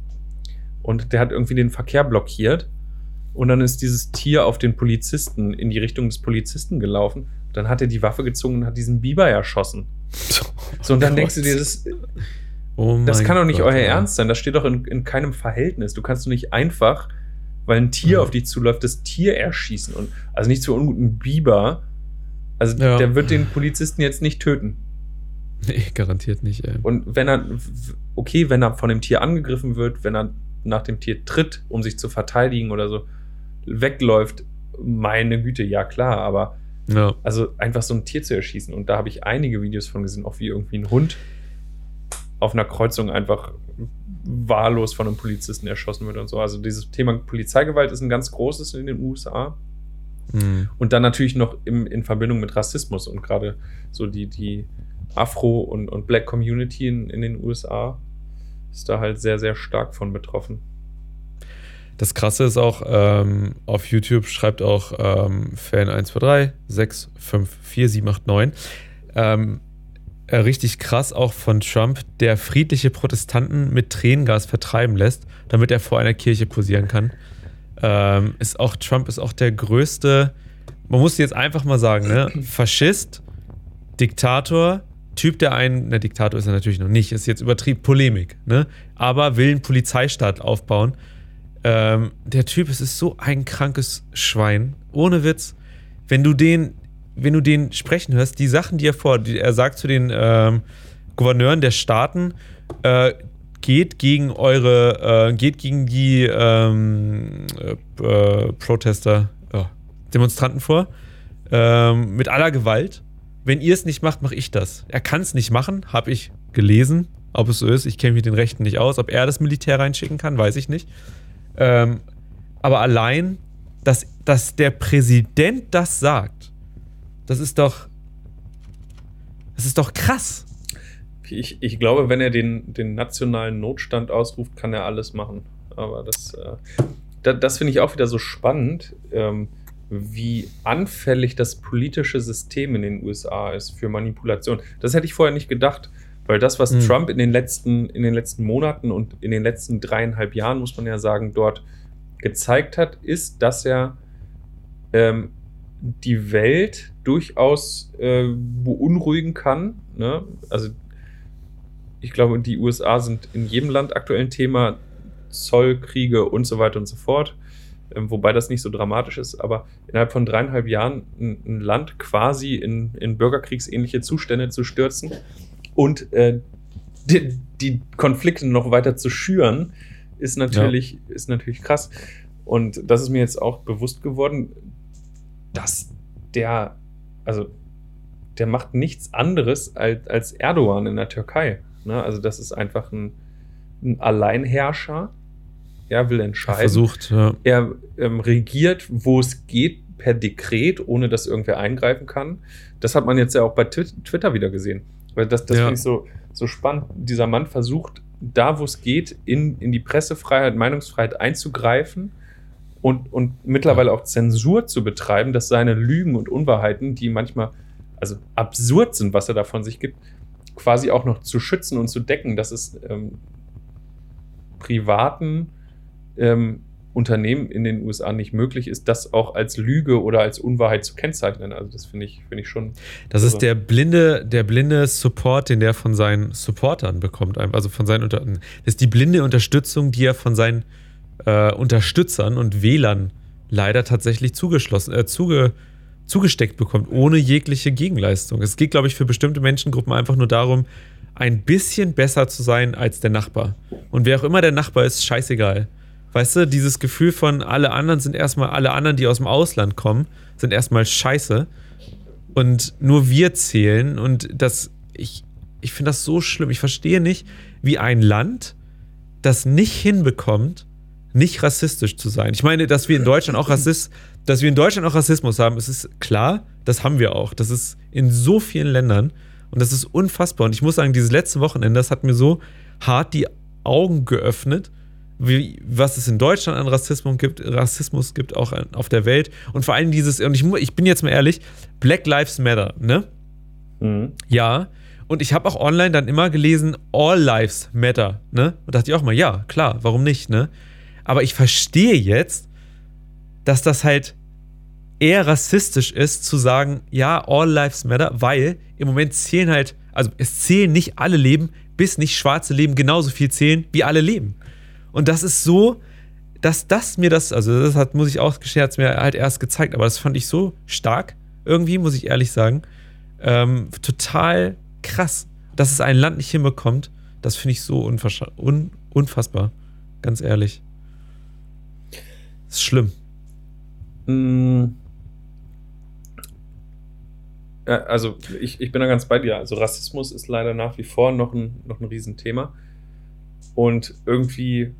[SPEAKER 2] und der hat irgendwie den Verkehr blockiert. Und dann ist dieses Tier auf den Polizisten, in die Richtung des Polizisten gelaufen. Dann hat er die Waffe gezogen und hat diesen Biber erschossen. So, und dann denkst du dir, das,
[SPEAKER 1] Oh
[SPEAKER 2] das kann doch nicht
[SPEAKER 1] Gott,
[SPEAKER 2] euer
[SPEAKER 1] ja.
[SPEAKER 2] Ernst sein. Das steht doch in, in keinem Verhältnis. Du kannst doch nicht einfach, weil ein Tier
[SPEAKER 1] Mhm.
[SPEAKER 2] auf dich zuläuft, das Tier erschießen. Und also nicht zu unguten Biber. Also
[SPEAKER 1] Ja.
[SPEAKER 2] der wird den Polizisten jetzt nicht töten.
[SPEAKER 1] Nee, garantiert nicht, ey.
[SPEAKER 2] Und wenn er, okay, wenn er von dem Tier angegriffen wird, wenn er nach dem Tier tritt, um sich zu verteidigen oder so, wegläuft, meine Güte, ja klar, aber
[SPEAKER 1] Ja.
[SPEAKER 2] also einfach so ein Tier zu erschießen. Und da habe ich einige Videos von gesehen, auch wie irgendwie ein Hund auf einer Kreuzung einfach wahllos von einem Polizisten erschossen wird und so. Also dieses Thema Polizeigewalt ist ein ganz großes in den USA.
[SPEAKER 1] Mhm.
[SPEAKER 2] Und dann natürlich noch im, in Verbindung mit Rassismus und gerade so die, die Afro- und, und Black Community in, in den USA ist da halt sehr, sehr stark von betroffen.
[SPEAKER 1] Das Krasse ist auch, ähm, auf YouTube schreibt auch ähm, Fan 123 6 5 4 7 8 9. Ähm, äh, richtig krass auch von Trump, der friedliche Protestanten mit Tränengas vertreiben lässt, damit er vor einer Kirche posieren kann. Ähm, ist auch, Trump ist auch der größte, man muss jetzt einfach mal sagen, ne? Faschist, Diktator, Typ, der einen, na, Diktator ist er natürlich noch nicht, ist jetzt übertrieben, Polemik, ne? Aber will einen Polizeistaat aufbauen. Ähm, der Typ, es ist so ein krankes Schwein. Ohne Witz. Wenn du den, wenn du den sprechen hörst, die Sachen, die er vor, die er sagt zu den ähm, Gouverneuren der Staaten, äh, geht gegen eure, äh, geht gegen die ähm, äh, Protester, ja, Demonstranten vor, ähm, mit aller Gewalt. Wenn ihr es nicht macht, mache ich das. Er kann es nicht machen, habe ich gelesen. Ob es so ist, ich kenne mich den Rechten nicht aus. Ob er das Militär reinschicken kann, weiß ich nicht. Ähm, aber allein, dass, dass der Präsident das sagt, das ist doch. Das ist doch krass.
[SPEAKER 2] Ich, ich glaube, wenn er den, den nationalen Notstand ausruft, kann er alles machen. Aber das, äh, da, das finde ich auch wieder so spannend, ähm, wie anfällig das politische System in den USA ist für Manipulation. Das hätte ich vorher nicht gedacht, weil das, was
[SPEAKER 1] Mhm.
[SPEAKER 2] Trump in den, letzten, in den letzten Monaten und in den letzten dreieinhalb Jahren, muss man ja sagen, dort gezeigt hat, ist, dass er ähm, die Welt durchaus äh, beunruhigen kann. Ne? Also ich glaube, die USA sind in jedem Land aktuell ein Thema, Zoll, Kriege und so weiter und so fort. Ähm, wobei das nicht so dramatisch ist, aber innerhalb von dreieinhalb Jahren ein, ein Land quasi in, in bürgerkriegsähnliche Zustände zu stürzen und äh, die, die Konflikte noch weiter zu schüren, ist natürlich, ja. ist natürlich krass. Und das ist mir jetzt auch bewusst geworden, dass der, also der macht nichts anderes als, als Erdogan in der Türkei. Ne? Also das ist einfach ein, ein Alleinherrscher. Er will entscheiden. Er
[SPEAKER 1] versucht, ja.
[SPEAKER 2] Er ähm, regiert, wo es geht, per Dekret, ohne dass irgendwer eingreifen kann. Das hat man jetzt ja auch bei Twitter wieder gesehen. Weil das, das ja. finde ich so, so spannend. Dieser Mann versucht, da wo es geht, in, in die Pressefreiheit, Meinungsfreiheit einzugreifen und, und mittlerweile auch Zensur zu betreiben, dass seine Lügen und Unwahrheiten, die manchmal also absurd sind, was er da von sich gibt, quasi auch noch zu schützen und zu decken, dass es ähm, privaten ähm, Unternehmen in den USA nicht möglich ist, das auch als Lüge oder als Unwahrheit zu kennzeichnen. Also das finde ich, finde ich schon.
[SPEAKER 1] Das ist der blinde, der blinde Support, den der von seinen Supportern bekommt, also von seinen Unter das ist die blinde Unterstützung, die er von seinen äh, Unterstützern und Wählern leider tatsächlich zugeschlossen, äh, zuge, zugesteckt bekommt, ohne jegliche Gegenleistung. Es geht, glaube ich, für bestimmte Menschengruppen einfach nur darum, ein bisschen besser zu sein als der Nachbar. Und wer auch immer der Nachbar ist, scheißegal. Weißt du, dieses Gefühl von alle anderen sind erstmal, alle anderen, die aus dem Ausland kommen, sind erstmal scheiße. Und nur wir zählen. Und das, ich, ich finde das so schlimm. Ich verstehe nicht, wie ein Land das nicht hinbekommt, nicht rassistisch zu sein. Ich meine, dass wir in Deutschland auch Rassist, dass wir in Deutschland auch Rassismus haben, es ist klar, das haben wir auch. Das ist in so vielen Ländern und das ist unfassbar. Und ich muss sagen, dieses letzte Wochenende, das hat mir so hart die Augen geöffnet, wie, was es in Deutschland an Rassismus gibt, Rassismus gibt auch auf der Welt. Und vor allem dieses, und ich, ich bin jetzt mal ehrlich, Black Lives Matter, ne? Mhm. Ja. Und ich habe auch online dann immer gelesen, All Lives Matter, ne? Und dachte ich auch mal, ja, klar, warum nicht, ne? Aber ich verstehe jetzt, dass das halt eher rassistisch ist, zu sagen, ja, All Lives Matter, weil im Moment zählen halt, also es zählen nicht alle Leben, bis nicht schwarze Leben genauso viel zählen wie alle Leben. Und das ist so, dass das mir das, also das hat, muss ich auch gescherzt, mir halt erst gezeigt, aber das fand ich so stark, irgendwie, muss ich ehrlich sagen. Ähm, total krass, dass es ein Land nicht hinbekommt. Das finde ich so un unfassbar. Ganz ehrlich. Ist schlimm.
[SPEAKER 2] Mm. Ja, also ich, ich bin da ganz bei dir. Also Rassismus ist leider nach wie vor noch ein, noch ein Riesenthema. Und irgendwie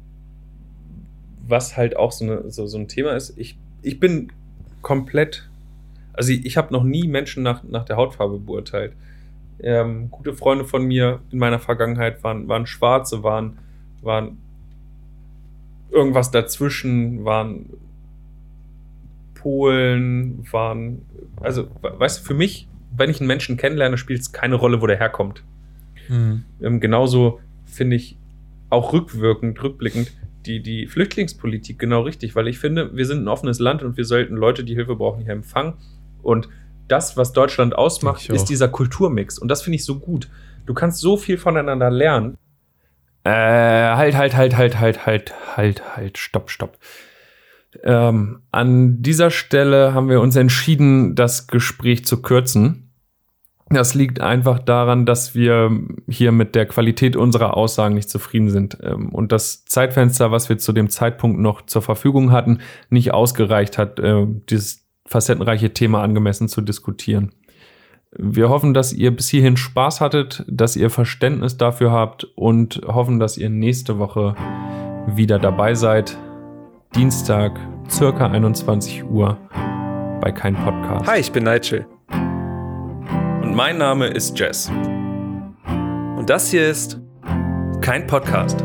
[SPEAKER 2] was halt auch so, eine, so, so ein Thema ist, ich, ich bin komplett, also ich, ich habe noch nie Menschen nach, nach der Hautfarbe beurteilt. Ähm, gute Freunde von mir in meiner Vergangenheit waren, waren Schwarze, waren, waren irgendwas dazwischen, waren Polen, waren, also weißt du, für mich, wenn ich einen Menschen kennenlerne, spielt es keine Rolle, wo der herkommt. Mhm. Ähm, genauso finde ich auch rückwirkend, rückblickend, die, die Flüchtlingspolitik genau richtig, weil ich finde, wir sind ein offenes Land und wir sollten Leute, die Hilfe brauchen, hier empfangen. Und das, was Deutschland ausmacht, ist dieser Kulturmix. Und das finde ich so gut. Du kannst so viel voneinander lernen. Äh, halt, halt, halt, halt, halt, halt, halt, halt, stopp, stopp. Ähm, an dieser Stelle haben wir uns entschieden, das Gespräch zu kürzen. Das liegt einfach daran, dass wir hier mit der Qualität unserer Aussagen nicht zufrieden sind ähm, und das Zeitfenster, was wir zu dem Zeitpunkt noch zur Verfügung hatten, nicht ausgereicht hat, äh, dieses facettenreiche Thema angemessen zu diskutieren. Wir hoffen, dass ihr bis hierhin Spaß hattet, dass ihr Verständnis dafür habt und hoffen, dass ihr nächste Woche wieder dabei seid. Dienstag, circa 21 Uhr bei Kein Podcast.
[SPEAKER 3] Hi, ich bin Nigel mein Name ist Jess. Und das hier ist kein Podcast.